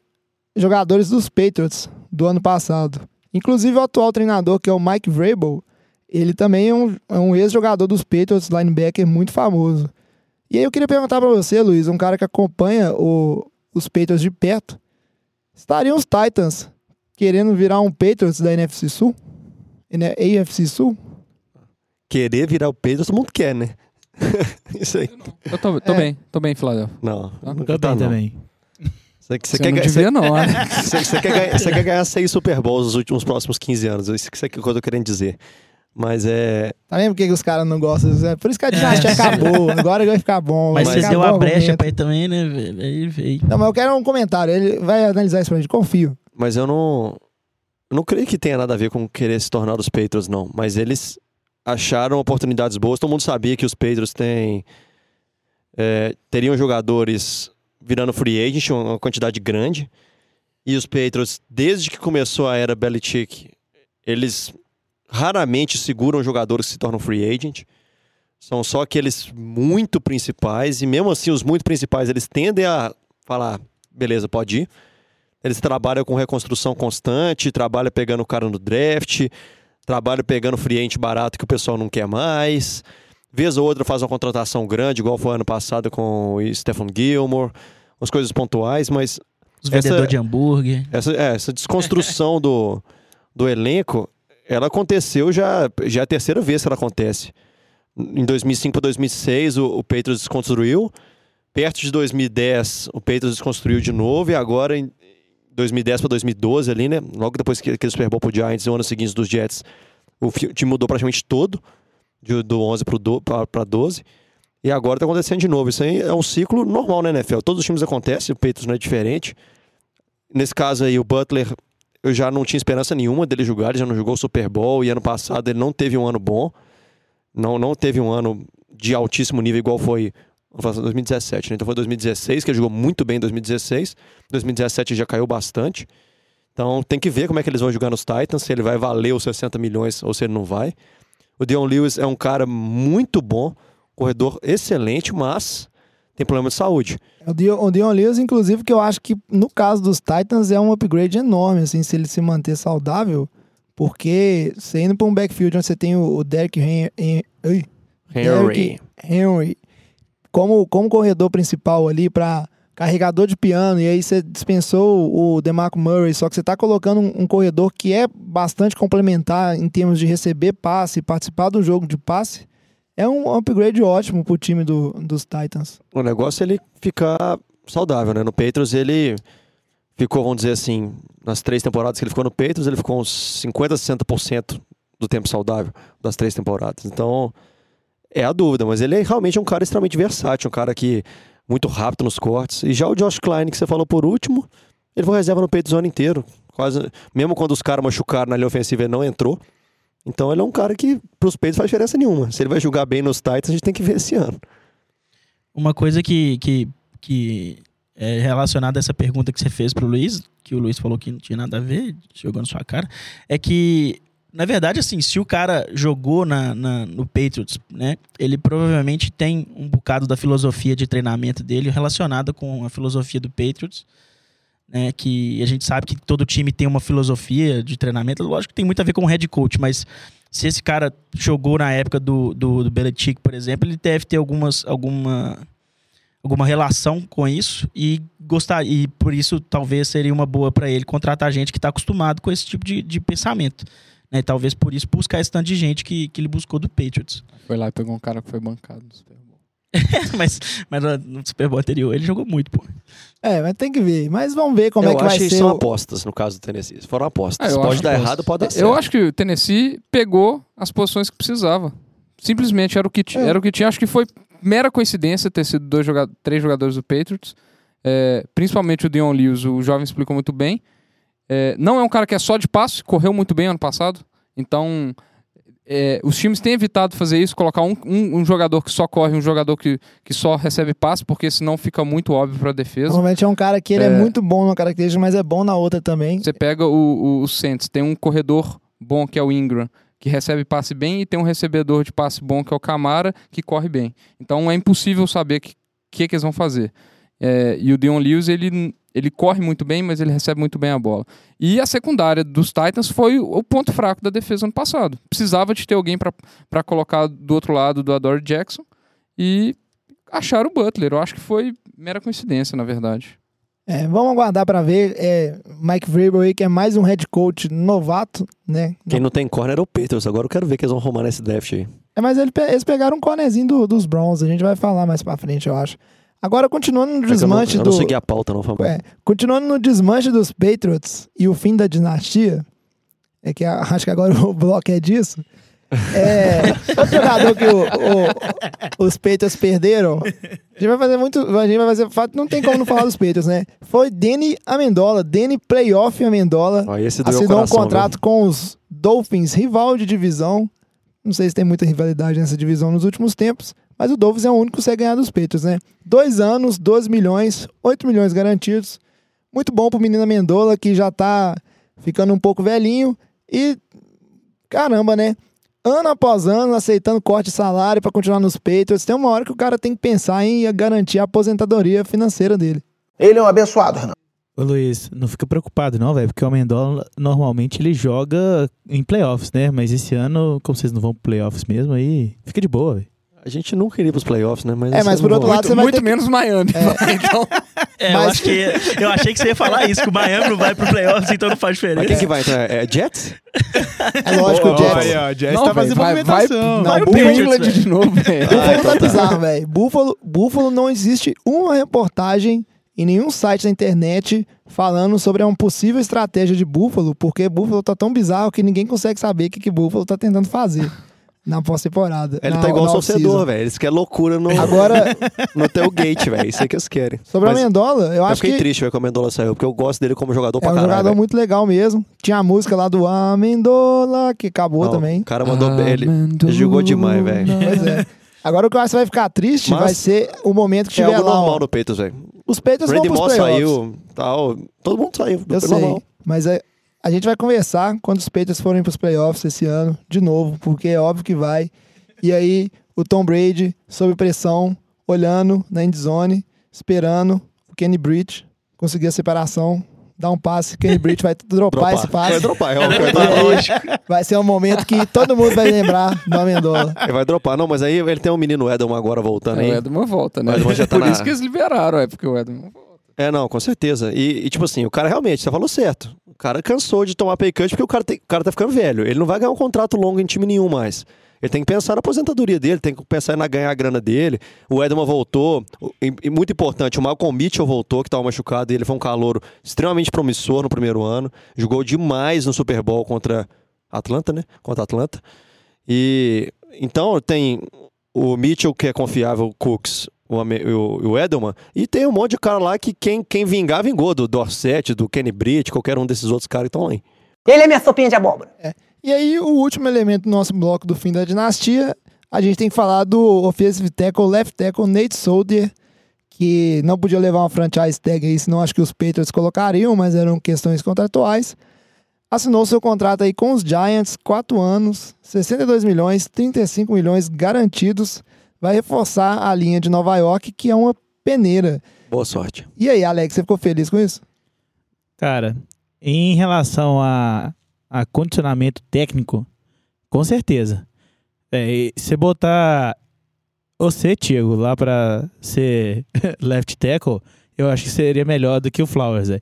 jogadores dos Patriots do ano passado. Inclusive o atual treinador, que é o Mike Vrabel, ele também é um, é um ex-jogador dos Patriots, linebacker muito famoso. E aí eu queria perguntar pra você, Luiz, um cara que acompanha o- os Patriots de perto, estariam os Titans querendo virar um Patriots da NFC Sul? AFC Sul? Querer virar o peito, todo mundo quer, né? Isso aí. Eu tô, tô É. bem, tô bem, Philadelphia. Não. Tá. não Tô tá, bem não. também. Você, você Você quer, não ganhar- devia, não, né? você, você quer ganhar, você quer ganhar seis Super Bowls nos últimos próximos 15 anos. Isso que isso é que eu tô querendo dizer. Mas é. Tá vendo por que que os caras não gostam? É por isso que a dinastia acabou. Agora vai ficar bom. Mas você deu a brecha pra ele também, né, velho? Aí veio. Não, mas eu quero um comentário. Ele vai analisar isso pra gente. Confio. Mas eu não. Eu não creio que tenha nada a ver com querer se tornar os Patriots, não. Mas eles acharam oportunidades boas. Todo mundo sabia que os Patriots têm. é, teriam jogadores virando free agent, uma quantidade grande. E os Patriots, desde que começou a era Belichick, eles raramente seguram jogadores que se tornam free agent. São só aqueles muito principais. E mesmo assim, os muito principais, eles tendem a falar: beleza, pode ir. Eles trabalham com reconstrução constante, trabalham pegando o cara no draft, trabalham pegando free agent barato que o pessoal não quer mais. Vez ou outra faz uma contratação grande, igual foi ano passado com o Stephen Gilmore, umas coisas pontuais, mas Os Essa- vendedores de hambúrguer. essa, é, essa desconstrução do, do elenco, ela aconteceu já, já é a terceira vez que ela acontece. Em 2005 para 2006, o, o Patriots desconstruiu. Perto de 2010, o Patriots desconstruiu de novo. E agora, em 2010 para 2012, ali, né? Logo depois que aquele Super Bowl pro Giants e o ano seguinte dos Jets, o time mudou praticamente todo, de- do 11 para 12. E agora tá acontecendo de novo. Isso aí é um ciclo normal, né, NFL? Todos os times acontecem, o Patriots não é diferente. Nesse caso aí, o Butler, eu já não tinha esperança nenhuma dele jogar, ele já não jogou o Super Bowl e ano passado ele não teve um ano bom. Não, não teve um ano de altíssimo nível igual foi vamos falar assim, 2017, né? Então foi 2016, que ele jogou muito bem em 2016. 2017 já caiu bastante. Então tem que ver como é que eles vão jogar nos Titans, se ele vai valer os 60 milhões ou se ele não vai. O Dion Lewis é um cara muito bom, corredor excelente, mas tem problema de saúde. O Dion, o Lewis, inclusive, que eu acho que no caso dos Titans é um upgrade enorme, assim, se ele se manter saudável. Porque você indo pra um backfield onde você tem o, o Derrick Hen- Hen- ei, Derrick Henry como, como corredor principal ali pra carregador de piano, e aí você dispensou o DeMarco Murray, só que você está colocando um, um, corredor que é bastante complementar em termos de receber passe, participar do jogo de passe, é um upgrade ótimo pro time do, dos Titans. O negócio é ele ficar saudável, né? No Patriots ele ficou, vamos dizer assim, nas três temporadas que ele ficou no Patriots, ele ficou uns 50, 60% do tempo saudável das três temporadas. Então, é a dúvida, mas ele é realmente um cara extremamente versátil, um cara que muito rápido nos cortes. E já o Josh Klein, que você falou por último, ele foi reserva no Patriots o ano inteiro. Quase, mesmo quando os caras machucaram na linha ofensiva, ele não entrou. Então ele é um cara que pros Patriots faz diferença nenhuma. Se ele vai jogar bem nos Titans, a gente tem que ver esse ano. Uma coisa que, que, que é relacionada a essa pergunta que você fez pro Luiz, que o Luiz falou que não tinha nada a ver, jogou na sua cara, é que, na verdade, assim, se o cara jogou na, na, no Patriots, né, ele provavelmente tem um bocado da filosofia de treinamento dele relacionada com a filosofia do Patriots, né, que a gente sabe que todo time tem uma filosofia de treinamento, lógico que tem muito a ver com o head coach, mas se esse cara jogou na época do, do, do Belichick, por exemplo, ele deve ter algumas, alguma alguma relação com isso e gostar e por isso talvez seria uma boa para ele contratar gente que está acostumado com esse tipo de, de pensamento. Né? Talvez por isso buscar esse tanto de gente que, que ele buscou do Patriots. Foi lá e pegou um cara que foi bancado no Super Bowl. mas, mas no Super Bowl anterior ele jogou muito, pô. É, mas tem que ver. Mas vamos ver como eu é que vai ser. Eu acho que são apostas no caso do Tennessee. Foram apostas. Ah, pode dar aposto. errado, pode dar certo. Eu acho que o Tennessee pegou as posições que precisava. Simplesmente era o que, é. era o que tinha. Acho que foi mera coincidência ter sido dois jogadores, três jogadores do Patriots. É, principalmente o Dion Lewis, o jovem explicou muito bem. É, não é um cara que é só de passe, correu muito bem ano passado. Então, é, os times têm evitado fazer isso, colocar um, um, um, jogador que só corre, um jogador que, que só recebe passe, porque senão fica muito óbvio para a defesa. Normalmente é um cara que ele é, é, muito bom numa característica, mas é bom na outra também. Você pega o, o, o Saints, tem um corredor bom que é o Ingram que recebe passe bem, e tem um recebedor de passe bom, que é o Camara, que corre bem. Então é impossível saber o que, que, que, eles vão fazer. É, e o Dion Lewis, ele, ele corre muito bem, mas ele recebe muito bem a bola. E a secundária dos Titans foi o ponto fraco da defesa ano passado. Precisava de ter alguém para colocar do outro lado do Adore Jackson e acharam o Butler. Eu acho que foi mera coincidência, na verdade. É, vamos aguardar para ver. É, Mike Vrabel aí, que é mais um head coach novato, né? Quem não tem corner é o Peters. Agora eu quero ver que eles vão arrumar nesse draft aí. É, mas ele, eles pegaram um cornerzinho do, dos Browns. A gente vai falar mais pra frente, eu acho. Agora, continuando no desmanche é eu não, eu não do. segui a pauta, não, É, continuando no desmanche dos Patriots e o fim da dinastia. É que acho que agora o bloco é disso. É, outro jogador que o, o, os Patriots perderam. A gente vai fazer muito. A gente vai fazer. Não tem como não falar dos Patriots, né? Foi Danny Amendola. Danny Playoff Amendola. Oh, assinou coração, um contrato viu? com os Dolphins, rival de divisão. Não sei se tem muita rivalidade nessa divisão nos últimos tempos. Mas o Dolphins é o único que consegue ganhar dos Patriots, né? Dois anos, 12 milhões, 8 milhões garantidos. Muito bom pro menino Amendola, que já tá ficando um pouco velhinho. E caramba, né? ano após ano, aceitando corte de salário para continuar nos Patriots. Tem uma hora que o cara tem que pensar em garantir a aposentadoria financeira dele. Ele é um abençoado, Renan. Ô Luiz, não fica preocupado não, velho, porque o Amendola normalmente ele joga em playoffs, né? Mas esse ano, como vocês não vão pro playoffs mesmo, aí fica de boa, velho. A gente nunca iria pros playoffs, né? Mas é, mas por outro lado, muito, você vai muito ter menos que... Miami. É. Então... É, mas... eu, acho que, eu achei que você ia falar isso, que o Miami não vai pro playoffs, então não faz diferença. Mas quem que vai? Então, é Jets? É lógico, o Jets. Olha, o Jets não, tá fazendo vai, movimentação. Vai, vai, vai pro England de novo, velho. Buffalo ah, então tá bizarro, velho. Buffalo, Buffalo não existe uma reportagem em nenhum site da internet falando sobre uma possível estratégia de Buffalo, porque Buffalo tá tão bizarro que ninguém consegue saber o que, que Buffalo tá tentando fazer na pós-temporada. Ele tá igual o torcedor, velho. Eles querem loucura no, Agora... no tailgate, velho. Isso é que eles querem. Sobre Mas, a Mendola, eu acho que... Eu fiquei triste, velho, que o Mendola saiu, porque eu gosto dele como jogador é pra caralho. É um jogador véio. muito legal mesmo. Tinha a música lá do Amendola, que acabou Não, também. O cara mandou... Ele, ele jogou demais, velho. Pois é. Agora o que eu acho que vai ficar triste Mas vai ser o momento que é tiver algo lá. normal no Peitos, velho. Os Peitos vão pros playoffs. saiu, tal. Todo mundo saiu. Eu sei. Normal. Mas é, a gente vai conversar quando os Peitos forem pros playoffs esse ano, de novo, porque é óbvio que vai. E aí, o Tom Brady, sob pressão, olhando na endzone, esperando o Kenny Britt conseguir a separação, dar um passe, Kenny Britt vai dropar, dropar, esse passe. Vai dropar, é óbvio. vai ser um momento que todo mundo vai lembrar do Amendola. Ele vai dropar, não, mas aí ele tem um menino Edelman agora voltando aí. É, o Edelman volta, né? Edelman já tá Por na... isso que eles liberaram, é porque o Edelman volta. É, não, com certeza. E, e, tipo assim, o cara realmente, você falou certo. O cara cansou de tomar pay cut porque o cara, tem- o cara tá ficando velho. Ele não vai ganhar um contrato longo em time nenhum mais. Ele tem que pensar na aposentadoria dele, tem que pensar na ganhar a grana dele. O Edelman voltou, e, muito importante, o Malcolm Mitchell voltou, que estava machucado, e ele foi um calouro extremamente promissor no primeiro ano. Jogou demais no Super Bowl contra Atlanta, né? Contra Atlanta. E então tem o Mitchell, que é confiável, Cooks, o, o, o Edelman, e tem um monte de cara lá que quem, quem vingar, vingou, do Dorset, do Kenny Britt, qualquer um desses outros caras que estão lá. Ele é minha sopinha de abóbora. E aí, o último elemento do nosso bloco do fim da dinastia, a gente tem que falar do offensive tackle, left tackle, Nate Soldier, que não podia levar uma franchise tag aí, senão acho que os Patriots colocariam, mas eram questões contratuais. Assinou seu contrato aí com os Giants, 4 anos, 62 milhões, 35 milhões garantidos. Vai reforçar a linha de Nova York, que é uma peneira. Boa sorte. E aí, Alex, você ficou feliz com isso? Cara, em relação a, a condicionamento técnico, com certeza. É, e você botar você, Tiago, lá pra ser left tackle, eu acho que seria melhor do que o Flowers, velho.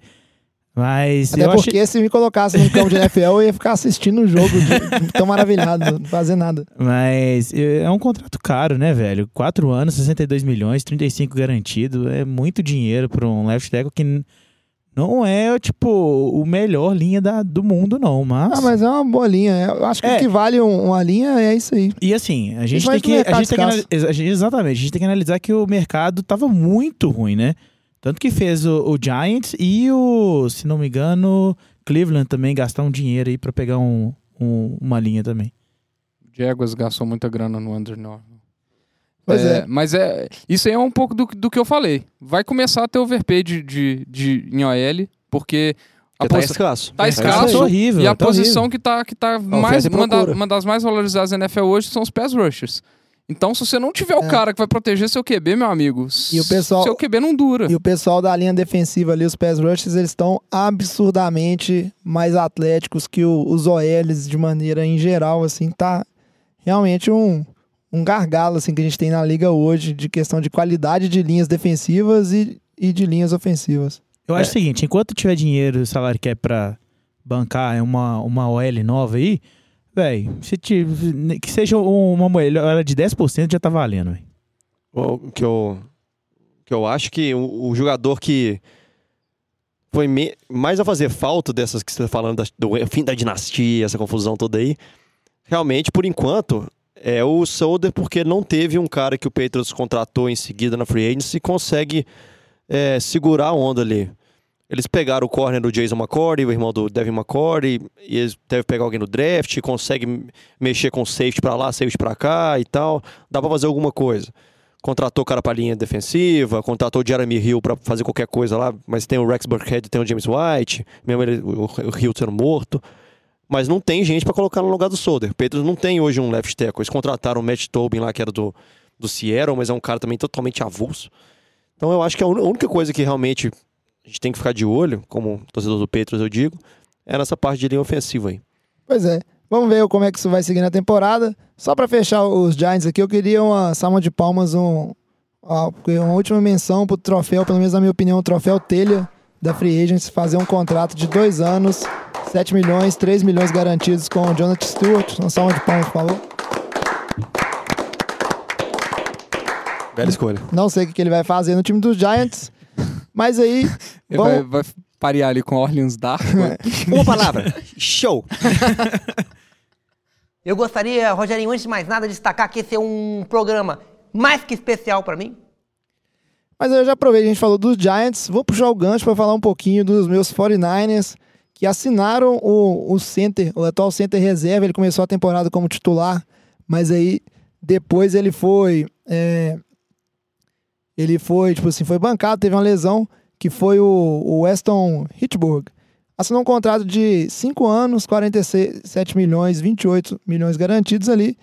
Mas Até porque se me colocasse no campo de NFL, eu ia ficar assistindo o jogo de, tão maravilhado, não fazer nada. Mas é um contrato caro, né, velho? Quatro anos, 62 milhões, 35 garantido. É muito dinheiro para um left tackle que não é, tipo, o melhor linha da, do mundo, não. Mas... Ah, mas é uma boa linha. Eu acho que É. o que vale um- uma linha é isso aí. E assim, a gente tem que. A gente tem que anal- exatamente, a gente tem que analisar que o mercado tava muito ruim, né? Tanto que fez o, o Giants e o, se não me engano, Cleveland também gastar um dinheiro aí pra pegar um, um- uma linha também. Jaguars gastou muita grana no Under Norman. Pois é. Mas é, isso aí é um pouco do, do que eu falei. Vai começar a ter overpay de, de, de, em OL, porque a Porque tá posi- escasso. tá É escasso. aí. horrível. e a tá posição que tá, que tá mais, uma, da- uma das mais valorizadas da NFL hoje são os pass rushers. Então, se você não tiver o É. cara que vai proteger seu QB, meu amigo, E o pessoal- seu QB não dura. E o pessoal da linha defensiva ali, os pass rushers, eles estão absurdamente mais atléticos que o- os OLs de maneira em geral, assim, tá realmente um, um gargalo, assim, que a gente tem na liga hoje de questão de qualidade de linhas defensivas e, e de linhas ofensivas. Eu acho o seguinte, enquanto tiver dinheiro, salário que é pra bancar uma, uma OL nova aí, velho, se ti- que seja uma melhora de 10% já tá valendo. O que eu, que eu acho que o, o jogador que foi me- mais a fazer falta dessas que você tá falando, da- do fim da dinastia, essa confusão toda aí, realmente, por enquanto, é o Solder, porque não teve um cara que o Patriots contratou em seguida na Free Agency e consegue é, segurar a onda ali. Eles pegaram o corner do Jason McCourty, o irmão do Devin McCourty, e eles devem pegar alguém no draft, consegue mexer com safety pra lá, safety pra cá e tal. Dá pra fazer alguma coisa contratou o cara pra linha defensiva, contratou o Jeremy Hill pra fazer qualquer coisa lá, mas tem o Rex Burkhead, tem o James White, mesmo ele, o, o Hill sendo morto. Mas não tem gente pra colocar no lugar do Solder. O Patriots não tem hoje um left tackle. Eles contrataram o Matt Tobin lá, que era do, do Seattle, mas é um cara também totalmente avulso. Então eu acho que a única coisa que realmente a gente tem que ficar de olho, como torcedor do Patriots eu digo, é nessa parte de linha ofensiva aí. Pois é. Vamos ver como é que isso vai seguir na temporada. Só pra fechar os Giants aqui, eu queria uma salva de palmas, um, uma última menção pro troféu, pelo menos na minha opinião, o troféu telha da Free Agents, fazer um contrato de dois anos, 7 milhões, 3 milhões garantidos com o Jonathan Stewart. Uma salva de palmas, por favor. Bela escolha. Não sei o que ele vai fazer no time dos Giants, mas aí Ele vamos- vai, vai parear ali com Orleans Dark. Uma palavra. Show! Eu gostaria, Rogerinho, antes de mais nada, destacar que esse é um programa mais que especial para mim. Mas eu já aproveito, a gente falou dos Giants, vou puxar o gancho para falar um pouquinho dos meus 49ers, que assinaram o, o center, o atual center reserva, ele começou a temporada como titular, mas aí depois ele foi, é, ele foi, tipo assim, foi bancado, teve uma lesão, que foi o, o Weston Hitchburg. Assinou um contrato de 5 anos, 47 milhões, 28 milhões garantidos ali.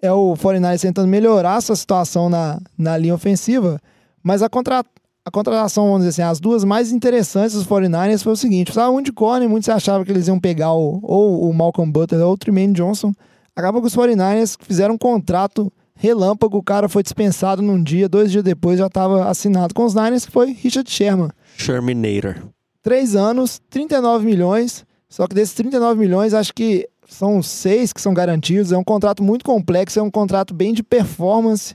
É o 49ers tentando melhorar sua situação na, na linha ofensiva, mas a, contra, a contratação, vamos dizer assim, as duas mais interessantes dos 49ers foi o seguinte: precisava um de corner, muitos achavam que eles iam pegar o, ou o Malcolm Butler ou o Tremaine Johnson. Acabou que os 49ers fizeram um contrato relâmpago, o cara foi dispensado num dia, dois dias depois já estava assinado com os Niners, que foi Richard Sherman. Sherminator. Três anos, 39 milhões. Só que desses 39 milhões, acho que são seis que são garantidos. É um contrato muito complexo, é um contrato bem de performance.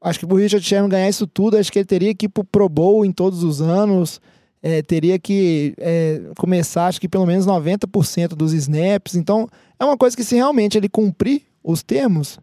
Acho que pro Richard Sherman ganhar isso tudo, acho que ele teria que ir pro Pro Bowl em todos os anos. É, teria que é, começar, acho que pelo menos 90% dos snaps. Então, é uma coisa que se realmente ele cumprir os termos,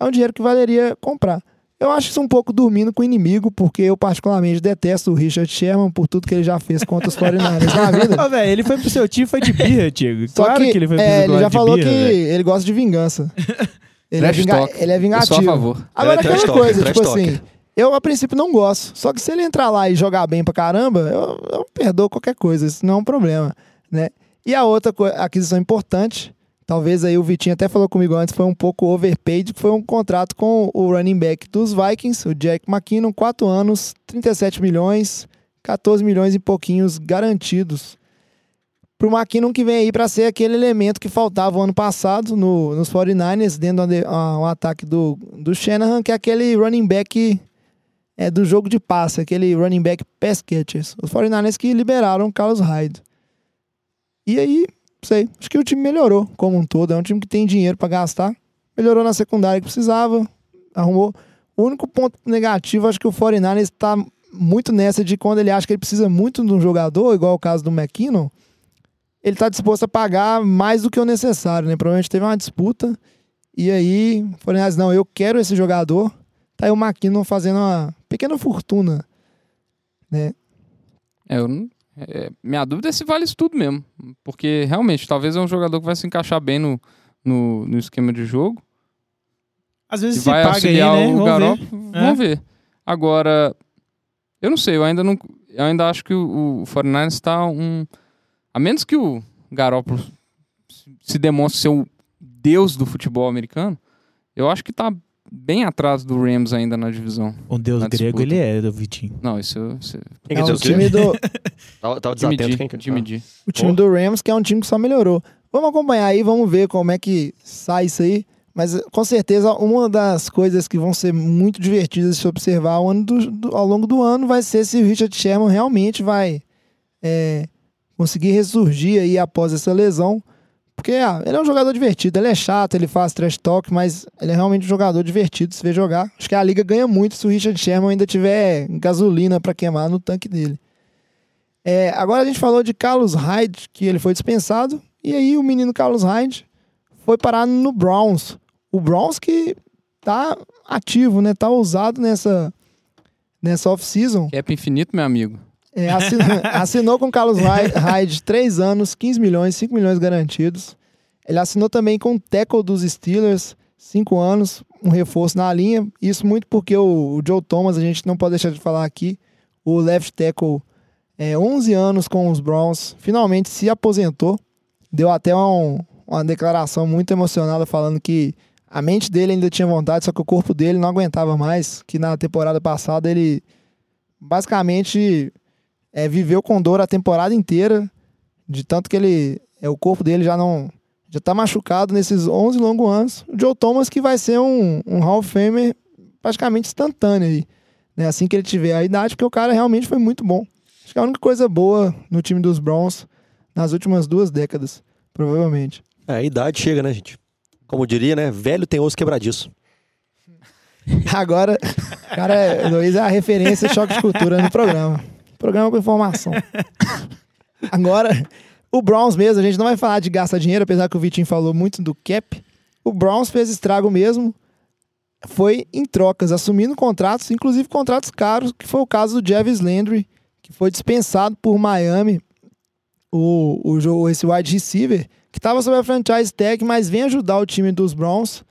é um dinheiro que valeria comprar. Eu acho isso um pouco dormindo com o inimigo, porque eu particularmente detesto o Richard Sherman por tudo que ele já fez contra os 49ers na vida. Ô, velho, ele foi pro seu time, foi de birra, Diego. Só Claro que, ele foi pro é, seu ele já de falou birra, que velho. ele gosta de vingança. Ele é, vinga- talk. ele é Eu vingativo. sou a favor. Agora, é aquela trash coisa, tipo trash assim, eu a princípio não gosto. Só que se ele entrar lá e jogar bem pra caramba, eu, eu perdoo qualquer coisa. Isso não é um problema, né? E a outra aquisição importante, talvez aí o Vitinho até falou comigo antes, foi um pouco overpaid, foi um contrato com o running back dos Vikings, o Jack McKinnon, 4 anos, 37 milhões, 14 milhões e pouquinhos garantidos. Pro McKinnon que vem aí para ser aquele elemento que faltava o ano passado no, nos 49ers, dentro do um ataque do, do Shanahan, que é aquele running back é, do jogo de passe, aquele running back pass catchers. Os 49ers que liberaram o Carlos Hyde. E aí, sei, acho que o time melhorou como um todo. É um time que tem dinheiro para gastar. Melhorou na secundária que precisava, arrumou. O único ponto negativo, acho que o 49ers está muito nessa de quando ele acha que ele precisa muito de um jogador, igual o caso do McKinnon, ele está disposto a pagar mais do que o necessário, né? Provavelmente teve uma disputa e aí, o 49ers, não, eu quero esse jogador. Tá aí o McKinnon fazendo uma pequena fortuna, né? É, eu não- é, minha dúvida é se vale isso tudo mesmo. Porque realmente, talvez é um jogador que vai se encaixar bem no, no, no esquema de jogo. Às vezes se vai paga aí, né? o Vamos Garoppolo. ver. É. Vamos ver. Agora, eu não sei, eu ainda não. Eu ainda acho que o, o 49ers está um. A menos que o Garoppolo se- se demonstre ser o deus do futebol americano, eu acho que tá bem atrás do Rams ainda na divisão. O deus grego disputa. ele é, do Vitinho. Não, isso. isso Quem É o time do, Tava, tava de desatento. medir, Quem quer de medir. o time do Rams, que é um time que só melhorou. Vamos acompanhar aí, vamos ver como é que sai isso aí. Mas com certeza uma das coisas que vão ser muito divertidas de se observar ao, ano do- do- ao longo do ano vai ser se o Richard Sherman realmente vai é, conseguir ressurgir aí após essa lesão. Porque ah, ele é um jogador divertido, ele é chato, ele faz trash talk, mas ele é realmente um jogador divertido se ver jogar. Acho que a liga ganha muito se o Richard Sherman ainda tiver gasolina para queimar no tanque dele. É, agora a gente falou de Carlos Hyde, que ele foi dispensado, e aí o menino Carlos Hyde foi parar no Browns. O Browns que tá ativo, né? Tá ousado nessa, nessa off-season. Cap infinito, meu amigo. É, assinou, assinou com o Carlos Hy- Hyde 3 anos, 15 milhões, 5 milhões garantidos. Ele assinou também com o tackle dos Steelers, 5 anos, um reforço na linha. Isso muito porque o, o Joe Thomas, a gente não pode deixar de falar aqui, o left tackle, é, 11 anos com os Browns, finalmente se aposentou. Deu até um- uma declaração muito emocionada falando que a mente dele ainda tinha vontade, só que o corpo dele não aguentava mais. Que na temporada passada ele basicamente é, viveu com dor a temporada inteira, de tanto que ele é, o corpo dele já não já tá machucado nesses 11 longos anos. O Joe Thomas que vai ser um, um Hall of Famer praticamente instantâneo aí, né? Assim que ele tiver a idade, porque o cara realmente foi muito bom. Acho que é a única coisa boa no time dos Browns nas últimas duas décadas, provavelmente. É, a idade chega, né, gente? Como diria, né? Velho tem osso quebradiço. Agora, cara, Luiz é a referência de choque de cultura no programa. Programa com informação. Agora, o Browns mesmo, a gente não vai falar de gastar dinheiro, apesar que o Vitinho falou muito do cap. O Browns fez estrago mesmo. Foi em trocas, assumindo contratos, inclusive contratos caros, que foi o caso do Jarvis Landry, que foi dispensado por Miami, o, o, jo- esse wide receiver, que estava sob a franchise tag, mas vem ajudar o time dos Browns.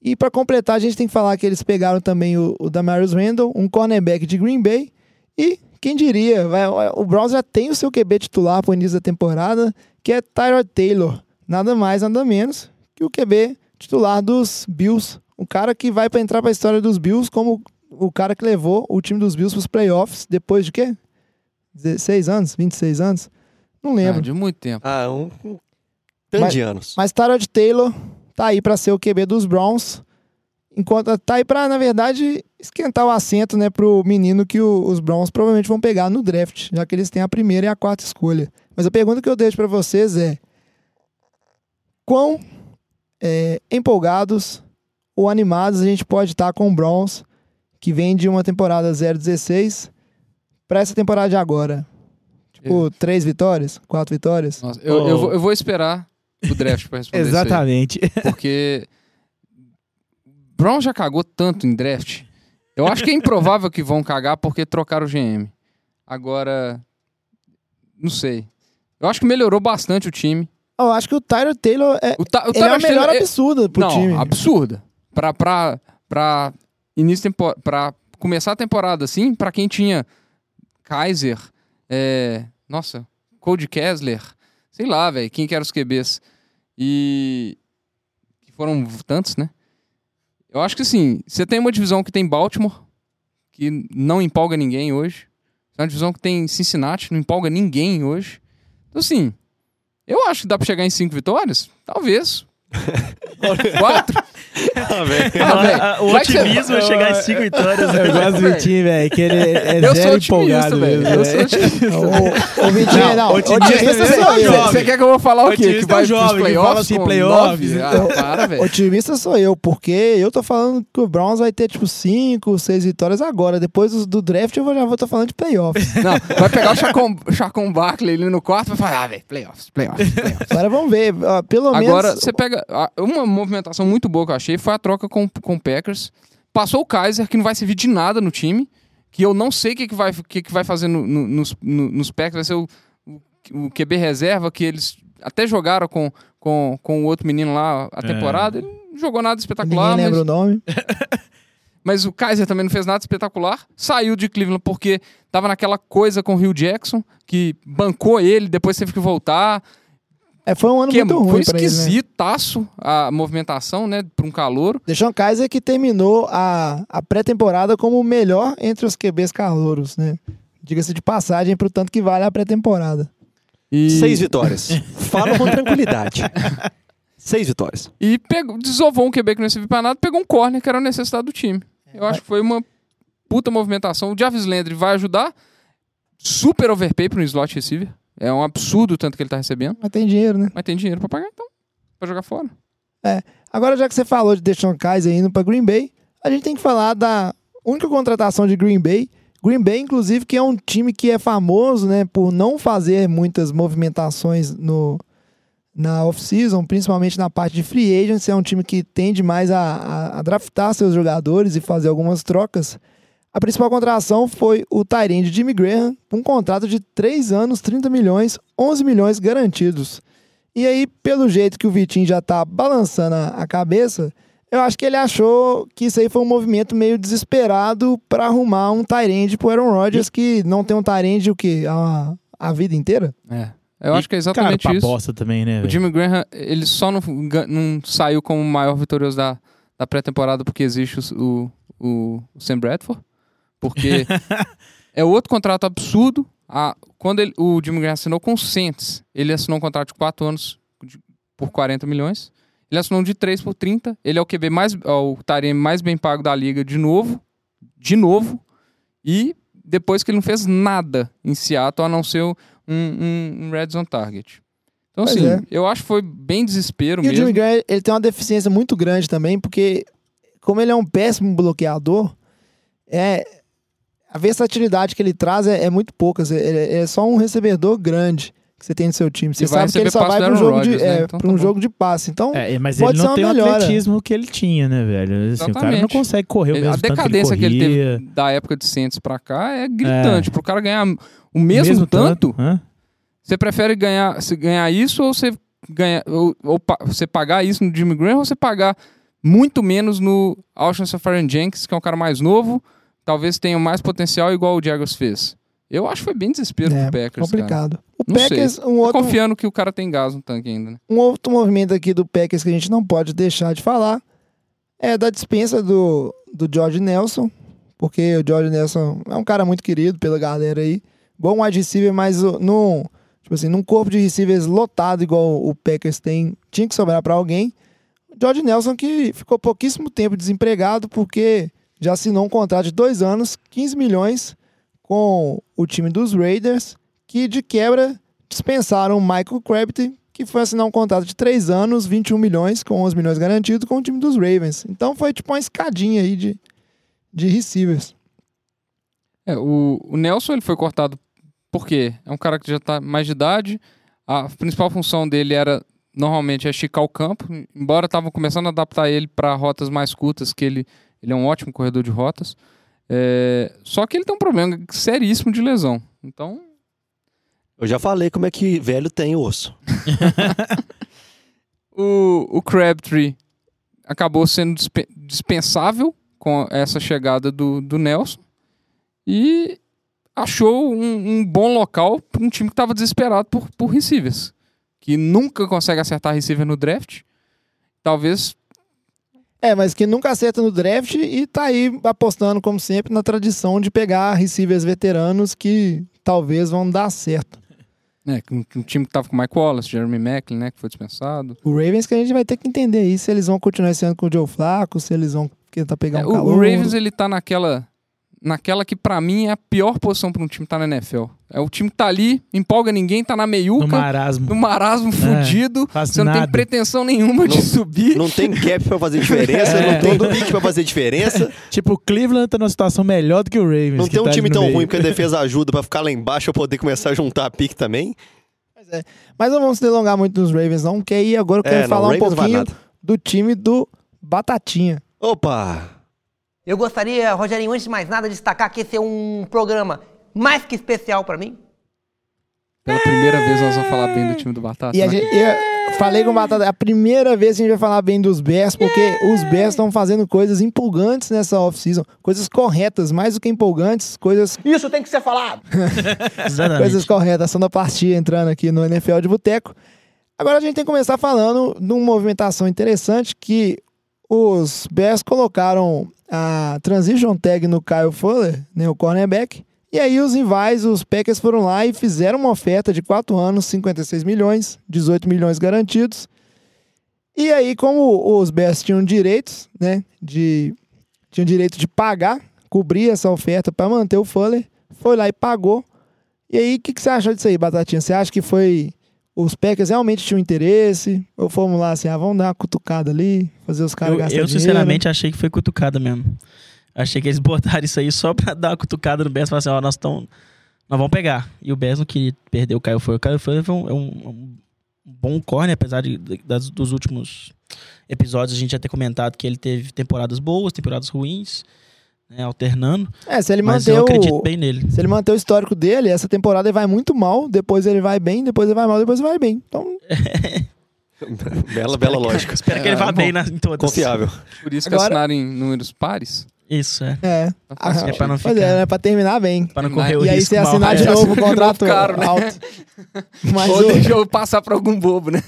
E para completar, a gente tem que falar que eles pegaram também o, o Damarius Randall, um cornerback de Green Bay. E quem diria, vai- o Browns já tem o seu QB titular para o início da temporada, que é Tyrod Taylor. Nada mais, nada menos que o QB titular dos Bills. O cara que vai para entrar para a história dos Bills como o cara que levou o time dos Bills para os playoffs depois de quê? 16 anos? 26 anos? Não Ah, lembro. de muito tempo. Ah, um, um tanto de anos. Mas Tyrod Taylor tá aí para ser o QB dos Browns. Enquanto tá aí pra, na verdade, esquentar o assento, né, pro menino que o- os Browns provavelmente vão pegar no draft, já que eles têm a primeira e a quarta escolha. Mas a pergunta que eu deixo pra vocês é: quão é, empolgados ou animados a gente pode estar com o Browns, que vem de uma temporada 0-16 pra essa temporada de agora? Tipo, três vitórias, quatro vitórias? Nossa, eu, eu, vou, eu vou esperar o draft pra responder isso aí. Exatamente. Porque Brown já cagou tanto em draft. Eu acho que é improvável que vão cagar porque trocaram o GM. Agora, não sei. Eu acho que melhorou bastante o time. Eu acho que o Tyler Taylor é, O, Ta- o ele é a Tyler melhor Taylor- absurda pro não, time. absurda. Pra, pra, pra início tempo, pra começar a temporada assim, pra quem tinha Kaiser, é, nossa, Cody Kessler, sei lá, velho, quem que eram os QBs. E que foram tantos, né? Eu acho que assim, você tem uma divisão que tem Baltimore, que não empolga ninguém hoje. Você tem uma divisão que tem Cincinnati, não empolga ninguém hoje. Então, assim, eu acho que dá pra chegar em cinco vitórias? Talvez. Quatro? Ah, velho. Ah, velho, Ah, o vai otimismo é chegar em cinco vitórias. né? Eu gosto do. Vitinho, velho, que ele é Eu sou zero empolgado velho. mesmo. Eu sou velho. otimista. O, o Vitinho, não, otimista otimista mesmo, sou eu. jovem. Você quer que eu vou falar o quê? Que vai é jovem, pros que playoffs fala assim, playoffs. Ah, para, velho. Otimista sou eu, porque eu tô falando que o Browns vai ter, tipo, cinco, seis vitórias agora. Depois do, draft eu já vou estar falando de playoffs. Não, vai pegar o Chacon, Chacon Barkley ali no quarto e vai falar, ah, velho, playoffs, playoffs, playoffs. Agora vamos ver. Pelo Agora, menos. você pega. Uma movimentação muito boa que eu achei foi a troca com, com o Packers. Passou o Kaiser, que não vai servir de nada no time. Que eu não sei o que, que, vai, que, que vai fazer no- no- nos, no- nos Packers. Vai ser o, o, o QB reserva, que eles até jogaram com, com, com o outro menino lá a É. temporada. Ele não jogou nada espetacular, Ninguém mas, lembra o nome. mas o Kaiser também não fez nada espetacular. Saiu de Cleveland porque tava naquela coisa com o Rio Jackson, que bancou ele, depois teve que voltar. É, foi um ano Que muito foi ruim pra ele, né? esquisitaço a movimentação, né? Pra um calouro. Deshaun Kaiser que terminou a, a pré-temporada como o melhor entre os QBs calouros, né? Diga-se de passagem pro tanto que vale a pré-temporada. E, Seis vitórias. Fala com tranquilidade. Seis vitórias. e pegou, desovou um QB que não serviu pra nada, pegou um corner que era a necessidade do time. Eu acho que foi uma puta movimentação. O Jarvis Landry vai ajudar. Super overpay para um slot receiver. É um absurdo o tanto que ele tá recebendo. Mas tem dinheiro, né? Mas tem dinheiro pra pagar, então. Pra jogar fora. Agora, já que você falou de Deshaun Kaiser indo para Green Bay, a gente tem que falar da única contratação de Green Bay. Green Bay, inclusive, que é um time que é famoso né, por não fazer muitas movimentações no, na off-season, principalmente na parte de free agency. É um time que tende mais a, a, a draftar seus jogadores e fazer algumas trocas. A principal contratação foi o Tyrande Jimmy Graham, com um contrato de 3 anos, 30 milhões, 11 milhões garantidos. E aí, pelo jeito que o Vitinho já tá balançando a, cabeça, eu acho que ele achou que isso aí foi um movimento meio desesperado para arrumar um Tyrande pro Aaron Rodgers, que não tem um Tyrande o quê? A, a vida inteira? É. Eu E acho que é Cara, exatamente pra isso. bosta também, né, O? Jimmy Graham, ele só não, não saiu como o maior vitorioso da, da pré-temporada porque existe o, o, o Sam Bradford. Porque é outro contrato absurdo. A, quando ele- o Jimmy Graham assinou com o Saints, ele assinou um contrato de 4 anos de- por 40 milhões. Ele assinou um de 3 por 30. Ele é o QB mais, é o Tarem mais bem pago da liga de novo. De novo. E depois que ele não fez nada em Seattle, a não ser um, um, um red zone target. Então, Pois assim, é. eu acho que foi bem desespero E o mesmo. Jimmy Graham, ele tem uma deficiência muito grande também, porque como ele é um péssimo bloqueador, é a versatilidade que ele traz é, é muito pouca. Ele é, é só um recebedor grande que você tem no seu time. Você vai sabe que ele receber só vai para um jogo de, Rodgers, né? é, Então pra tá um jogo de passe. Então, É, mas Pode ele ser não tem o melhora. atletismo que ele tinha, né, velho? Assim, o cara não consegue correr o mesmo a tanto que ele decadência que ele, corria. teve da época de Santos pra cá é gritante. Pro cara ganhar o mesmo, tanto, Hã? você prefere ganhar, se ganhar isso ou você ganhar ou, ou pa- você pagar isso no Jimmy Graham ou você pagar muito menos no Alshon Safarian Jenkins, que é um cara mais novo, talvez tenha mais potencial igual o Jaguars fez. Eu acho que foi bem desespero é pro Packers, cara. complicado. O Não sei. Packers, um Tô outro, confiando que o cara tem gás no tanque ainda, né? um outro movimento aqui do Packers que a gente não pode deixar de falar é da dispensa do, do George Nelson, porque o George Nelson é um cara muito querido pela galera aí. Bom wide receiver, mas num, tipo assim, num corpo de receivers lotado igual o Packers tem, tinha que sobrar pra alguém. O George Nelson, que ficou pouquíssimo tempo desempregado, porque já assinou um contrato de dois anos, 15 milhões, com o time dos Raiders, que de quebra dispensaram o Michael Crabtree, que foi assinar um contrato de três anos, 21 milhões, com 11 milhões garantidos, com o time dos Ravens. Então foi tipo uma escadinha aí de, de receivers. É, o, o Nelson ele foi cortado porque é um cara que já está mais de idade. A principal função dele era normalmente é esticar o campo, embora estavam começando a adaptar ele para rotas mais curtas, que ele, ele é um ótimo corredor de rotas. É, só que ele tem um problema seríssimo de lesão. Então. Eu já falei como é que velho tem osso. o, o Crabtree acabou sendo dispe- dispensável com essa chegada do, do Nelson e achou um, um bom local para um time que estava desesperado por, por receivers, que nunca consegue acertar receiver no draft. Talvez É, mas que nunca acerta no draft e tá aí apostando, como sempre, na tradição de pegar receivers veteranos que talvez vão dar certo. que um, time que estava com Mike Wallace, Jeremy Macklin, né, que foi dispensado. O Ravens que a gente vai ter que entender aí se eles vão continuar esse ano com o Joe Flacco, se eles vão tentar pegar É, um o, calor. o Ravens ele tá naquela naquela que pra mim é a pior posição para um time estar na NFL. É o time que tá ali, empolga ninguém, tá na meiuca, No marasmo. no marasmo fudido, faz você não tem pretensão nenhuma de Não- subir. Não tem cap pra fazer diferença, É. não tem pique pra fazer diferença. Tipo, o Cleveland tá numa situação melhor do que o Ravens. Não que tem um tá time tão meio. ruim porque a defesa ajuda pra ficar lá embaixo pra poder começar a juntar pique também. Mas não vamos se delongar muito nos Ravens, não, porque aí agora eu quero É, falar um não vai pouquinho do time do Batatinha. Opa! Eu gostaria, Rogerinho, antes de mais nada, destacar que esse é um programa mais que especial para mim. Pela primeira vez nós vamos falar bem do time do Batata. E a né? gente, eu falei com o Batata, é a primeira vez que a gente vai falar bem dos Bears, porque os Bears estão fazendo coisas empolgantes nessa off-season, coisas corretas, mais do que empolgantes, coisas Isso tem que ser falado. Coisas corretas, ação da partida entrando aqui no NFL de Boteco. Agora a gente tem que começar falando de uma movimentação interessante que os Bears colocaram a transition tag no Kyle Fuller, né, o cornerback, e aí os rivais, os Packers foram lá e fizeram uma oferta de 4 anos, 56 milhões, 18 milhões garantidos. E aí, como os Bears tinham direitos, né, de tinham direito de pagar, cobrir essa oferta para manter o Fuller, foi lá e pagou. E aí, o que, que você achou disso aí, Batatinha? Você acha que foi. Os Packers realmente tinham interesse? Ou fomos lá assim, ah, vamos dar uma cutucada ali, fazer os caras Eu, gastar eu, dinheiro? sinceramente, achei que foi cutucada mesmo. Achei que eles botaram isso aí só pra dar uma cutucada no Bears e falar assim, ó, nós estamos... Nós vamos pegar. E o Bears não queria perder o Caio Foi. O Caio Foi foi um, é um, um bom corner, apesar de- das- dos últimos episódios a gente já ter comentado que ele teve temporadas boas, temporadas ruins, né, alternando. É, se ele Mas manter eu acredito o. bem nele. Se ele manter o histórico dele, essa temporada ele vai muito mal, depois ele vai bem, depois ele vai mal, depois ele vai bem. Então, Bela, bela lógica. Espero que ele É, vá bom. bem na, em todas. Confiável. Por isso que Agora- assinaram em números pares. Isso, é. é. Fácil. É pra não Pois ficar- é, né, pra terminar bem. Pra não correr o E aí risco você mal. assinar de É, novo o de contrato caro, né? alto. Mas Ou o- deixa eu passar pra algum bobo, né?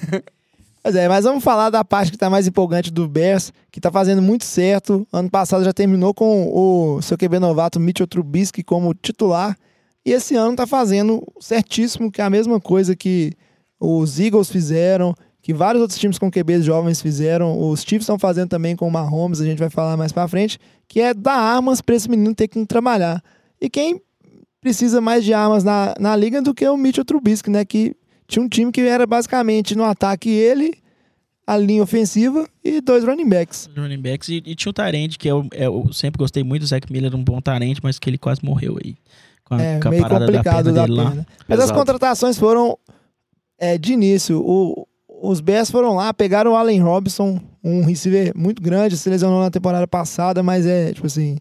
Pois é, mas vamos falar da parte que tá mais empolgante do Bears, que tá fazendo muito certo. Ano passado já terminou com o seu QB novato Mitchell Trubisky como titular. E esse ano tá fazendo certíssimo, que é a mesma coisa que os Eagles fizeram, que vários outros times com QBs jovens fizeram. Os Chiefs estão fazendo também com o Mahomes, a gente vai falar mais pra frente, que é dar armas pra esse menino ter que trabalhar. E quem precisa mais de armas na, na liga do que o Mitchell Trubisky, né? Que tinha um time que era basicamente no ataque ele, a linha ofensiva e dois running backs. running backs e, e tinha o Tarente, que eu, eu sempre gostei muito do Zac Miller, um bom Tarente, mas que ele quase morreu aí. Com a, É com a meio complicado da dele lá. perna. Mas as Pesado. contratações foram é, de início. O- os Bears foram lá, pegaram o Allen Robinson, um receiver muito grande, se lesionou na temporada passada, mas é, tipo assim,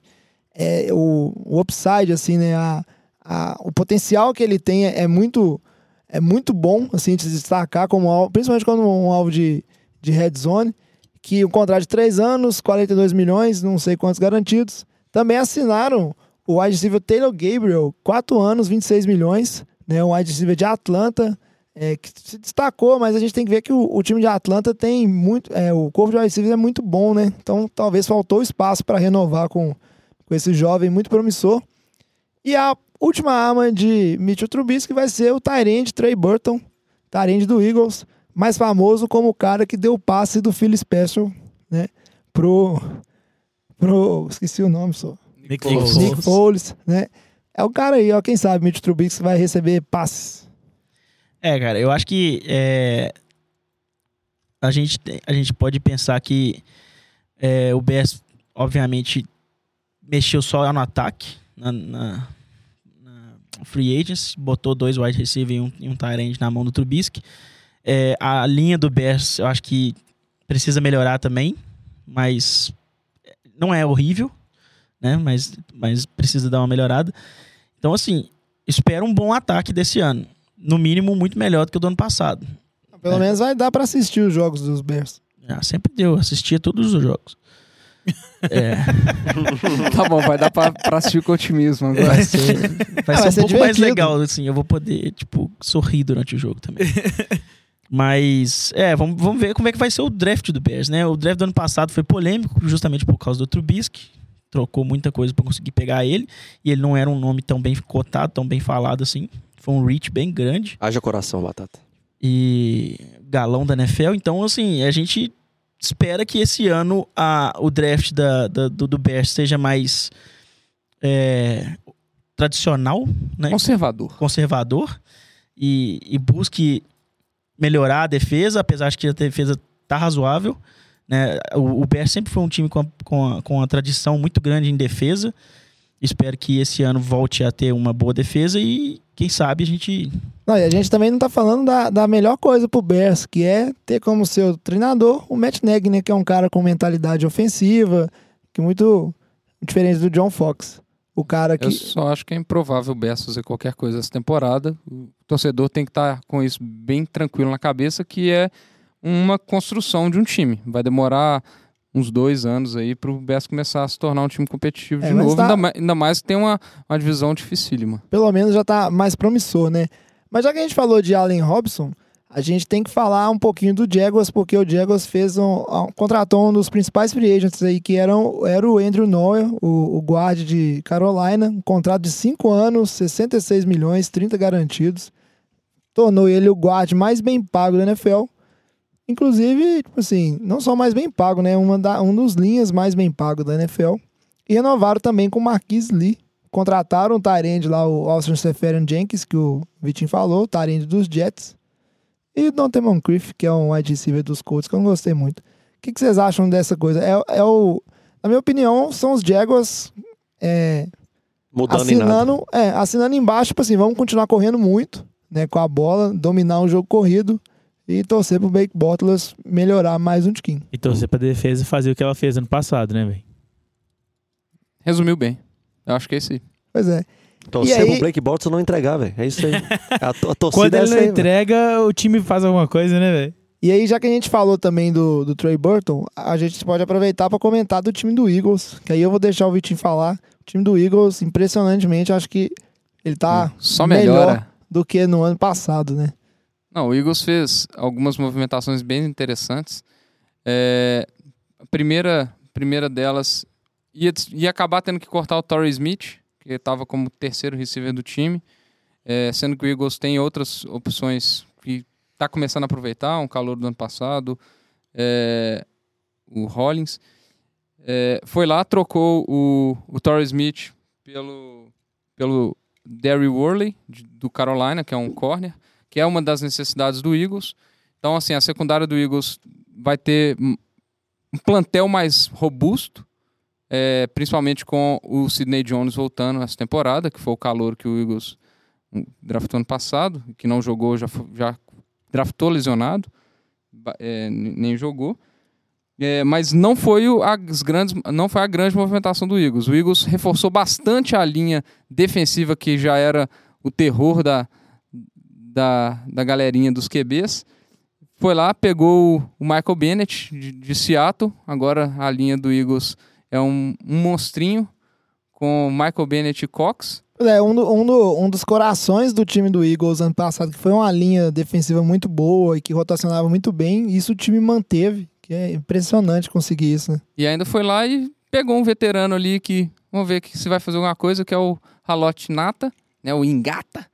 é, o, o upside, assim, né? A, a- o potencial que ele tem é, é muito é muito bom, assim, de se destacar como alvo, principalmente quando um alvo de, de red zone, que o contrato de 3 anos, 42 milhões, não sei quantos garantidos. Também assinaram o wide receiver Taylor Gabriel, 4 anos, 26 milhões, né? Um wide receiver de Atlanta, é, que se destacou, mas a gente tem que ver que o, o time de Atlanta tem muito. é, o corpo de wide receivers é muito bom, né? Então talvez faltou espaço para renovar com, com esse jovem muito promissor. E a última arma de Mitchell Trubisky vai ser o Tyrande Trey Burton, Tyrande do Eagles, mais famoso como o cara que deu o passe do Phil Special né? Pro. Pro. Esqueci o nome só. Nick Foles. Foles. Nick Foles, né? É o cara aí, ó. Quem sabe, Mitch Trubisky vai receber passes. É, cara, eu acho que é, a, gente, a gente pode pensar que é, o Bears, obviamente, mexeu só no ataque, na- na free agents, botou dois wide receiver e um, e um tight na mão do Trubisky. É, a linha do Bears, eu acho que precisa melhorar também, mas não é horrível, né? Mas, mas precisa dar uma melhorada. Então, assim, espero um bom ataque desse ano. No mínimo, muito melhor do que o do ano passado. Pelo É. menos vai dar pra assistir os jogos dos Bears. Ah, sempre deu, assistia todos os jogos. É, Tá bom, vai dar pra, pra assistir com otimismo agora. vai ser, vai Ah, ser vai um ser pouco mais divertido. legal, assim. Eu vou poder, tipo, sorrir durante o jogo também. Mas, é, vamos, vamos ver como é que vai ser o draft do Bears, né? O draft do ano passado foi polêmico, justamente por causa do Trubisky. Trocou muita coisa pra conseguir pegar ele. E ele não era um nome tão bem cotado, tão bem falado assim. Foi um reach bem grande. Haja coração, Batata. e galão da NFL. Então, assim, a gente espera que esse ano a, o draft da, da- do, do Bears seja mais é, tradicional, né? Conservador. conservador e, e busque melhorar a defesa, apesar de que a defesa tá razoável. Né? O, o Bears sempre foi um time com a, com, a, com a tradição muito grande em defesa. Espero que esse ano volte a ter uma boa defesa e, quem sabe, a gente Não, e a gente também não tá falando da, da melhor coisa pro Bears, que é ter como seu treinador o Matt Nagy, né? Que é um cara com mentalidade ofensiva, que é muito diferente do John Fox. O cara que. Eu só acho que é improvável o Bears fazer qualquer coisa essa temporada. O torcedor tem que estar com isso bem tranquilo na cabeça, que é uma construção de um time. Vai demorar uns dois anos aí pro Bears começar a se tornar um time competitivo É, de novo. tá- Ainda, mais, ainda mais que tem uma, uma divisão dificílima. pelo menos já tá mais promissor, né? Mas já que a gente falou de Allen Robson, a gente tem que falar um pouquinho do Jaguars, porque o Jaguars fez um, um- contratou um dos principais free agents aí, que eram, era o Andrew Noah, o, o guard de Carolina, um contrato de 5 anos, 66 milhões, 30 garantidos. Tornou ele o guard mais bem pago da NFL. Inclusive, tipo assim, não só mais bem pago, né? Uma da, um dos linhas mais bem pagos da NFL. E renovaram também com o Marquis Lee, contrataram o Tyrande lá, o Austin Seferian Jenkins, que o Vitinho falou, o Tyrande dos Jets. E o Dante Moncrief, que é um wide receiver dos Colts, que eu não gostei muito. O que, que vocês acham dessa coisa? É, é o, na minha opinião, são os Jaguars é, Mudando em assinando, é, assinando embaixo, tipo assim, vamos continuar correndo muito, né, com a bola, dominar o jogo corrido e torcer pro Blake Bortles melhorar mais um tiquinho. E torcer pra defesa fazer o que ela fez ano passado, né, velho? Resumiu bem. Eu acho que é isso aí. Pois é. Torcer aí- pro Blake Bortles não entregar, velho. É isso aí. A, to- a torcida Quando é ele essa não aí, entrega, o time faz alguma coisa, né, velho? E aí, já que a gente falou também do, do Trey Burton, a gente pode aproveitar para comentar do time do Eagles, que aí eu vou deixar o Vitinho falar. O time do Eagles, impressionantemente, acho que ele tá Só melhor do que no ano passado, né? Não, o Eagles fez algumas movimentações bem interessantes. É, a primeira, primeira delas ia, ia acabar tendo que cortar o Torrey Smith, que estava como terceiro receiver do time, é, sendo que o Eagles tem outras opções que está começando a aproveitar, um calor do ano passado, é, o Hollins. É, foi lá, trocou o, o Torrey Smith pelo, pelo Derry Worley, de- do Carolina, que é um corner que é uma das necessidades do Eagles. Então, assim, a secundária do Eagles vai ter um plantel mais robusto, é, principalmente com o Sidney Jones voltando essa temporada, que foi o calor que o Eagles um, draftou ano passado, que não jogou, já, já draftou lesionado, é, nem jogou. É, mas não foi, o- as grandes, não foi a grande movimentação do Eagles. O Eagles reforçou bastante a linha defensiva, que já era o terror da, da, da galerinha dos QBs. Foi lá, pegou o Michael Bennett de, de Seattle. Agora a linha do Eagles é um, um monstrinho com Michael Bennett e Cox. É, um, do- um, do- um dos corações do time do Eagles ano passado, que foi uma linha defensiva muito boa e que rotacionava muito bem, isso o time manteve, que é impressionante conseguir isso, né? E ainda foi lá e pegou um veterano ali que, vamos ver que se vai fazer alguma coisa, que é o Halote Nata, né, o Engata.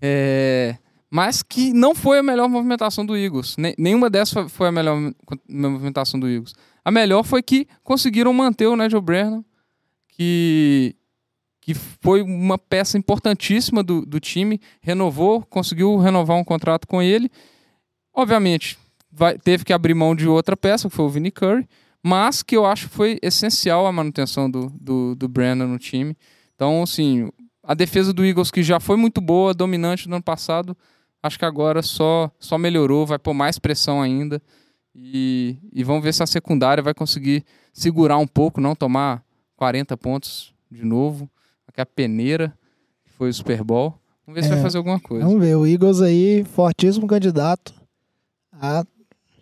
É, mas que não foi a melhor movimentação do Eagles. Ne- nenhuma dessas foi- a melhor mo- movimentação do Eagles. A melhor foi que conseguiram manter o Nigel Brennan, que, que foi uma peça importantíssima do, do time, renovou, conseguiu renovar um contrato com ele. Obviamente, vai, teve que abrir mão de outra peça, que foi o Vinnie Curry, mas que eu acho que foi essencial a manutenção do, do, do Brennan no time. Então, assim, a defesa do Eagles, que já foi muito boa, dominante no ano passado, acho que agora só, só melhorou, vai pôr mais pressão ainda. E, e vamos ver se a secundária vai conseguir segurar um pouco, não tomar 40 pontos de novo. Aqui a peneira, que foi o Super Bowl. Vamos ver se É, vai fazer alguma coisa. Vamos ver, o Eagles aí, fortíssimo candidato a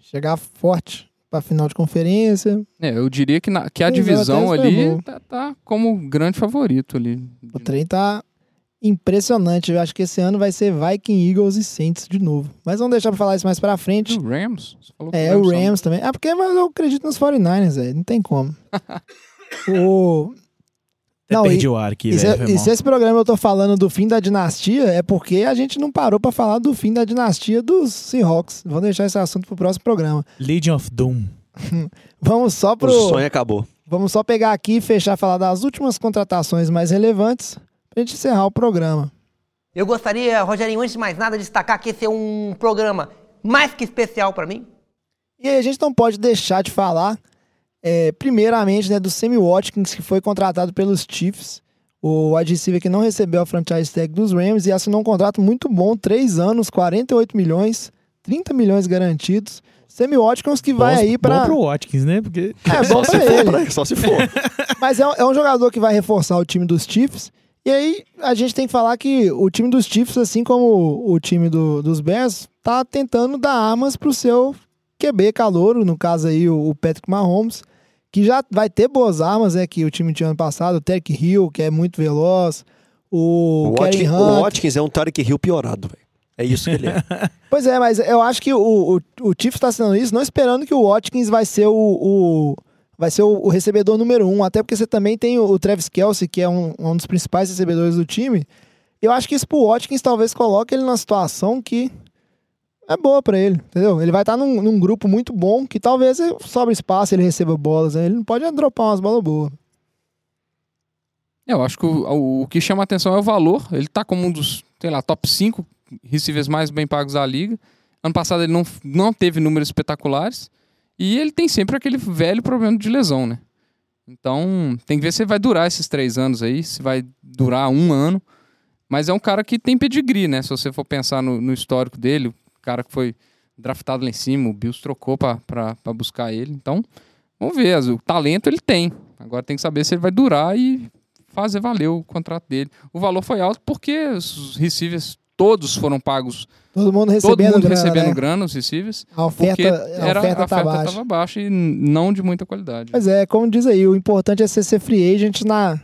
chegar forte pra final de conferência. É, eu diria que, na- que a é, divisão ali tá, tá como grande favorito ali. O trem tá impressionante. Eu acho que esse ano vai ser Viking, Eagles e Saints de novo. Mas vamos deixar pra falar isso mais pra frente. O Rams? Você falou que É, o só- Rams também. Ah, porque mas eu acredito nos 49ers, velho. Não tem como. o... Até Não, perdi e- o ar aqui, E se, e se esse programa eu tô falando do fim da dinastia, é porque a gente não parou pra falar do fim da dinastia dos Seahawks. Vamos deixar esse assunto pro próximo programa. Legion of Doom. Vamos só pro. O sonho acabou. Vamos só pegar aqui e fechar falar das últimas contratações mais relevantes pra gente encerrar o programa. Eu gostaria, Rogerinho, antes de mais nada, destacar que esse é um programa mais que especial para mim. E aí a gente não pode deixar de falar, é, primeiramente, né, do Sammy Watkins, que foi contratado pelos Chiefs. O receiver que não recebeu a franchise tag dos Rams e assinou um contrato muito bom, 3 anos, 48 milhões, 30 milhões garantidos. Sammy Watkins que vai Bom- aí pra... Bom pro Watkins, né? Porque É bom Só se pra for, ele. pra- só se for. Mas é, um- é um jogador que vai reforçar o time dos Chiefs. E aí a gente tem que falar que o time dos Chiefs, assim como o, time do- dos Bears, tá tentando dar armas pro seu QB calouro, no caso aí o, o Patrick Mahomes, que já vai ter boas armas, né? Que o time tinha ano passado, o Terry Hill, que é muito veloz, o, O Watkins, o. Watkins é um Tarek Hill piorado, velho. É isso que ele é. Pois é, mas eu acho que o, o, o Chiefs tá sendo isso, não esperando que o Watkins vai ser o, o- vai ser o, o recebedor número um, até porque você também tem o, o Travis Kelsey, que é um, um dos principais recebedores do time. Eu acho que isso pro Watkins talvez coloque ele numa situação que é boa pra ele, entendeu? Ele vai estar num, num grupo muito bom, que talvez sobre espaço, ele receba bolas, né? ele não pode dropar umas bolas boas. Eu acho que o, o, que chama atenção é o valor. Ele tá como um dos, sei lá, top 5 receivers mais bem pagos da liga. Ano passado ele não, não teve números espetaculares. E ele tem sempre aquele velho problema de lesão, né? Então, tem que ver se vai durar esses três anos aí, se vai durar um ano. Mas é um cara que tem pedigree, né? Se você for pensar no, no histórico dele, o cara que foi draftado lá em cima, o Bills trocou pra buscar ele. Então, vamos ver. O talento ele tem. Agora tem que saber se ele vai durar e fazer valer o contrato dele. O valor foi alto porque os receivers todos foram pagos. Todo mundo Todo recebendo mundo grana, recebendo né? grana, os receivers. A oferta, Porque a era, oferta a tá oferta baixa. estava baixa e não de muita qualidade. Mas é, como diz aí, o importante é você ser free agent na,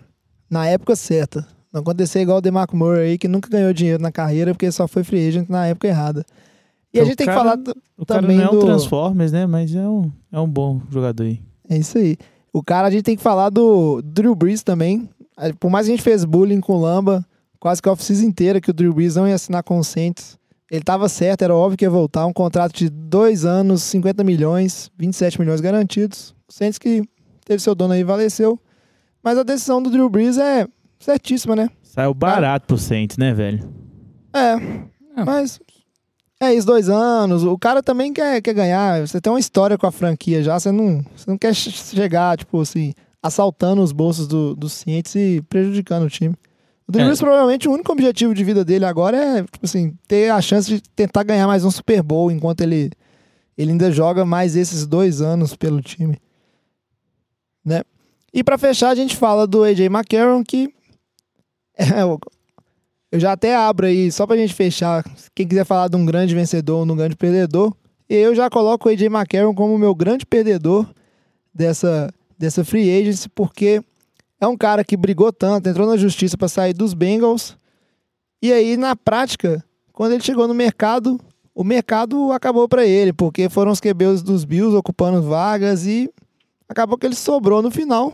na época certa. Não acontecer igual o DeMarco Murray aí, que nunca ganhou dinheiro na carreira porque só foi free agent na época errada. E a O gente tem que cara- falar... t- O cara Também não é um do- Transformers, né? Mas é um, é um bom jogador aí. É isso aí. O cara, a gente tem que falar do Drew Brees também. Por mais que a gente fez bullying com o Lamba, quase que a off-season inteira que o Drew Brees não ia assinar com o Saints. Ele tava certo, era óbvio que ia voltar. Um contrato de dois anos, 50 milhões, 27 milhões garantidos. O Saints que teve seu dono aí faleceu. Mas a decisão do Drew Brees é certíssima, né? Saiu barato pro Saints, né, velho? É, É. mas é isso, dois anos. O cara também quer, quer ganhar. Você tem uma história com a franquia já, você não, você não quer che- chegar, tipo assim, assaltando os bolsos do, dos cientes e prejudicando o time. O Drew É. Provavelmente, o único objetivo de vida dele agora é, tipo assim, ter a chance de tentar ganhar mais um Super Bowl enquanto ele, ele ainda joga mais esses dois anos pelo time. Né? E pra fechar, a gente fala do AJ McCarron, que é, eu já até abro aí, só pra gente fechar. Quem quiser falar de um grande vencedor ou de um grande perdedor, eu já coloco o AJ McCarron como meu grande perdedor dessa, dessa free agency, porque é um cara que brigou tanto, entrou na justiça pra sair dos Bengals. E aí, na prática, quando ele chegou no mercado, o mercado acabou pra ele, porque foram os QBs dos Bills ocupando vagas e acabou que ele sobrou no final.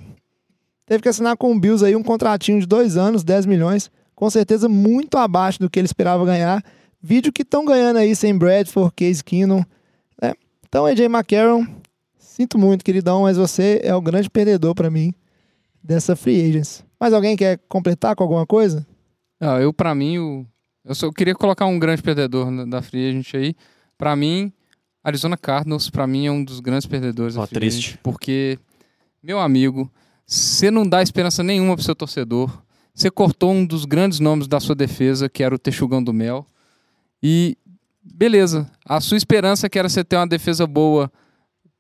Teve que assinar com o Bills aí um contratinho de dois anos, 10 milhões com certeza muito abaixo do que ele esperava ganhar. Vídeo que estão ganhando aí sem Bradford, Case Keenum. Né? Então, AJ McCarron, Sinto muito, queridão, mas você é o grande perdedor pra mim dessa free agency. Mais alguém quer completar com alguma coisa? Ah, eu, pra mim, o... eu só queria colocar um grande perdedor na- da Free Agent aí. Pra mim, Arizona Cardinals, pra mim, é um dos grandes perdedores da Ó, Free triste. Agent, porque, meu amigo, você não dá esperança nenhuma pro seu torcedor. Você cortou um dos grandes nomes da sua defesa, que era o Texugão do Mel. E, beleza, a sua esperança que era você ter uma defesa boa,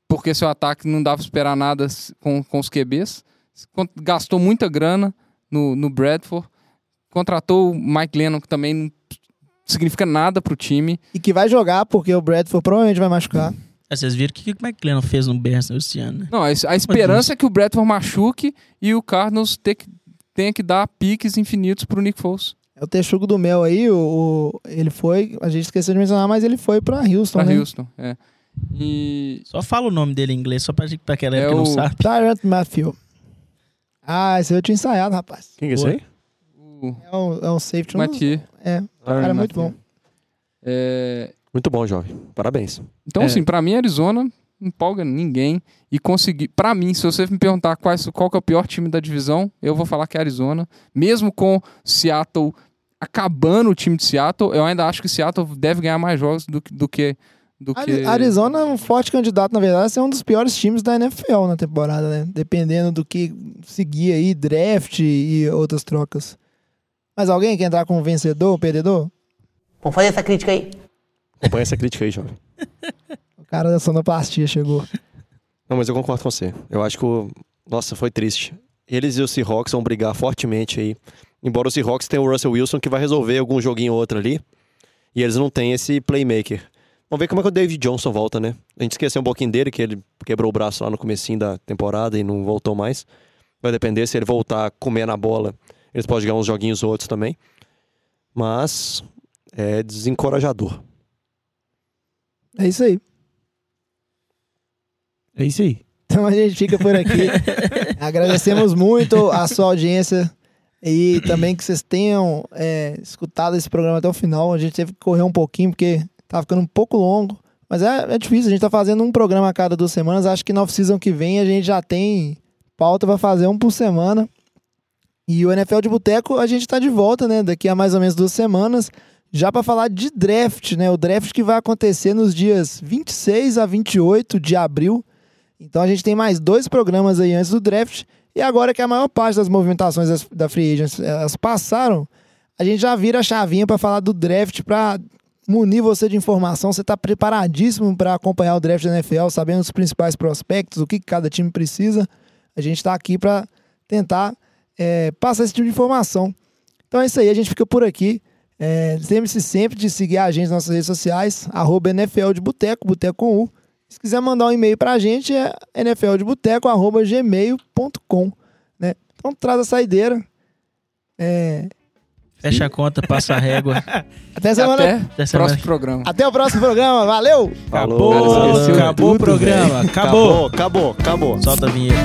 porque seu ataque não dava pra esperar nada com, com os QBs. Gastou muita grana no, no Bradford contratou o Mike Lennon, que também não significa nada pro time. E que vai jogar, porque o Bradford provavelmente vai machucar. É, vocês viram o que o McLennan fez no Bears esse ano, né? Não, a, a esperança é que o Bradford machuque e o Cardinals te- tenha que dar piques infinitos pro Nick Foles, É o Texugo do Mel aí, o, o- ele foi, a gente esqueceu de mencionar, mas ele foi pra Houston, pra né? Houston. É. E Só fala o nome dele em inglês, só pra, pra aquela É época que o- não sabe. Tyrant Matthew. Ah, esse aí eu tinha ensaiado, rapaz. Quem que é esse aí? É um, é um safety. um dos- Mathieu. É, o cara é muito bom. É, Muito bom, jovem. Parabéns. Então, É. assim, pra mim, Arizona não empolga ninguém. E conseguir. Pra mim, se você me perguntar quais, qual que é o pior time da divisão, eu vou falar que é Arizona. Mesmo com Seattle acabando o time de Seattle, eu ainda acho que Seattle deve ganhar mais jogos do, que- do que. Do que... Ari- Arizona é um forte candidato, na verdade, a ser um dos piores times da NFL na temporada, né? Dependendo do que seguir aí, draft e outras trocas. Mas alguém quer entrar com vencedor ou perdedor? Vamos fazer essa crítica aí. Acompanha essa crítica aí, jovem. O cara da sonoplastia chegou. Não, mas eu concordo com você. Eu acho que o. Nossa, foi triste. Eles e os Seahawks vão brigar fortemente aí. Embora o Seahawks tenha o Russell Wilson que vai resolver algum joguinho ou outro ali. E eles não têm esse playmaker. Vamos ver como é que o David Johnson volta, né? A gente esqueceu um pouquinho dele, que ele quebrou o braço lá no comecinho da temporada e não voltou mais. Vai depender se ele voltar a comer na bola. Eles podem ganhar uns joguinhos outros também. Mas é desencorajador. É isso aí. É isso aí. Então a gente fica por aqui. Agradecemos muito a sua audiência e também que vocês tenham é, escutado esse programa até o final. A gente teve que correr um pouquinho porque tá ficando um pouco longo. Mas é, é difícil, a gente tá fazendo um programa a cada duas semanas. Acho que na off-season que vem a gente já tem pauta para fazer um por semana. E o NFL de Boteco a gente tá de volta, né? Daqui a mais ou menos duas semanas. Já para falar de draft, né? O draft que vai acontecer nos dias 26 a 28 de abril. Então a gente tem mais dois programas aí antes do draft. E agora que a maior parte das movimentações da Free Agents elas passaram, a gente já vira a chavinha para falar do draft, para munir você de informação. Você está preparadíssimo para acompanhar o draft da NFL, sabendo os principais prospectos, o que cada time precisa. A gente está aqui para tentar é, passar esse tipo de informação. Então é isso aí, a gente fica por aqui. É, Lembre-se sempre de seguir a gente nas nossas redes sociais, arroba NFL de Boteco, Boteco com U. Se quiser mandar um e-mail pra gente, é nfldeboteco.gmail.com. Né? Então traz a saideira. É, Fecha a conta, passa a régua. Até semana. Até Até semana. próximo programa. Até o próximo programa. Valeu! Acabou, Cara, acabou o programa. Acabou. Acabou, acabou, acabou. Solta a vinheta.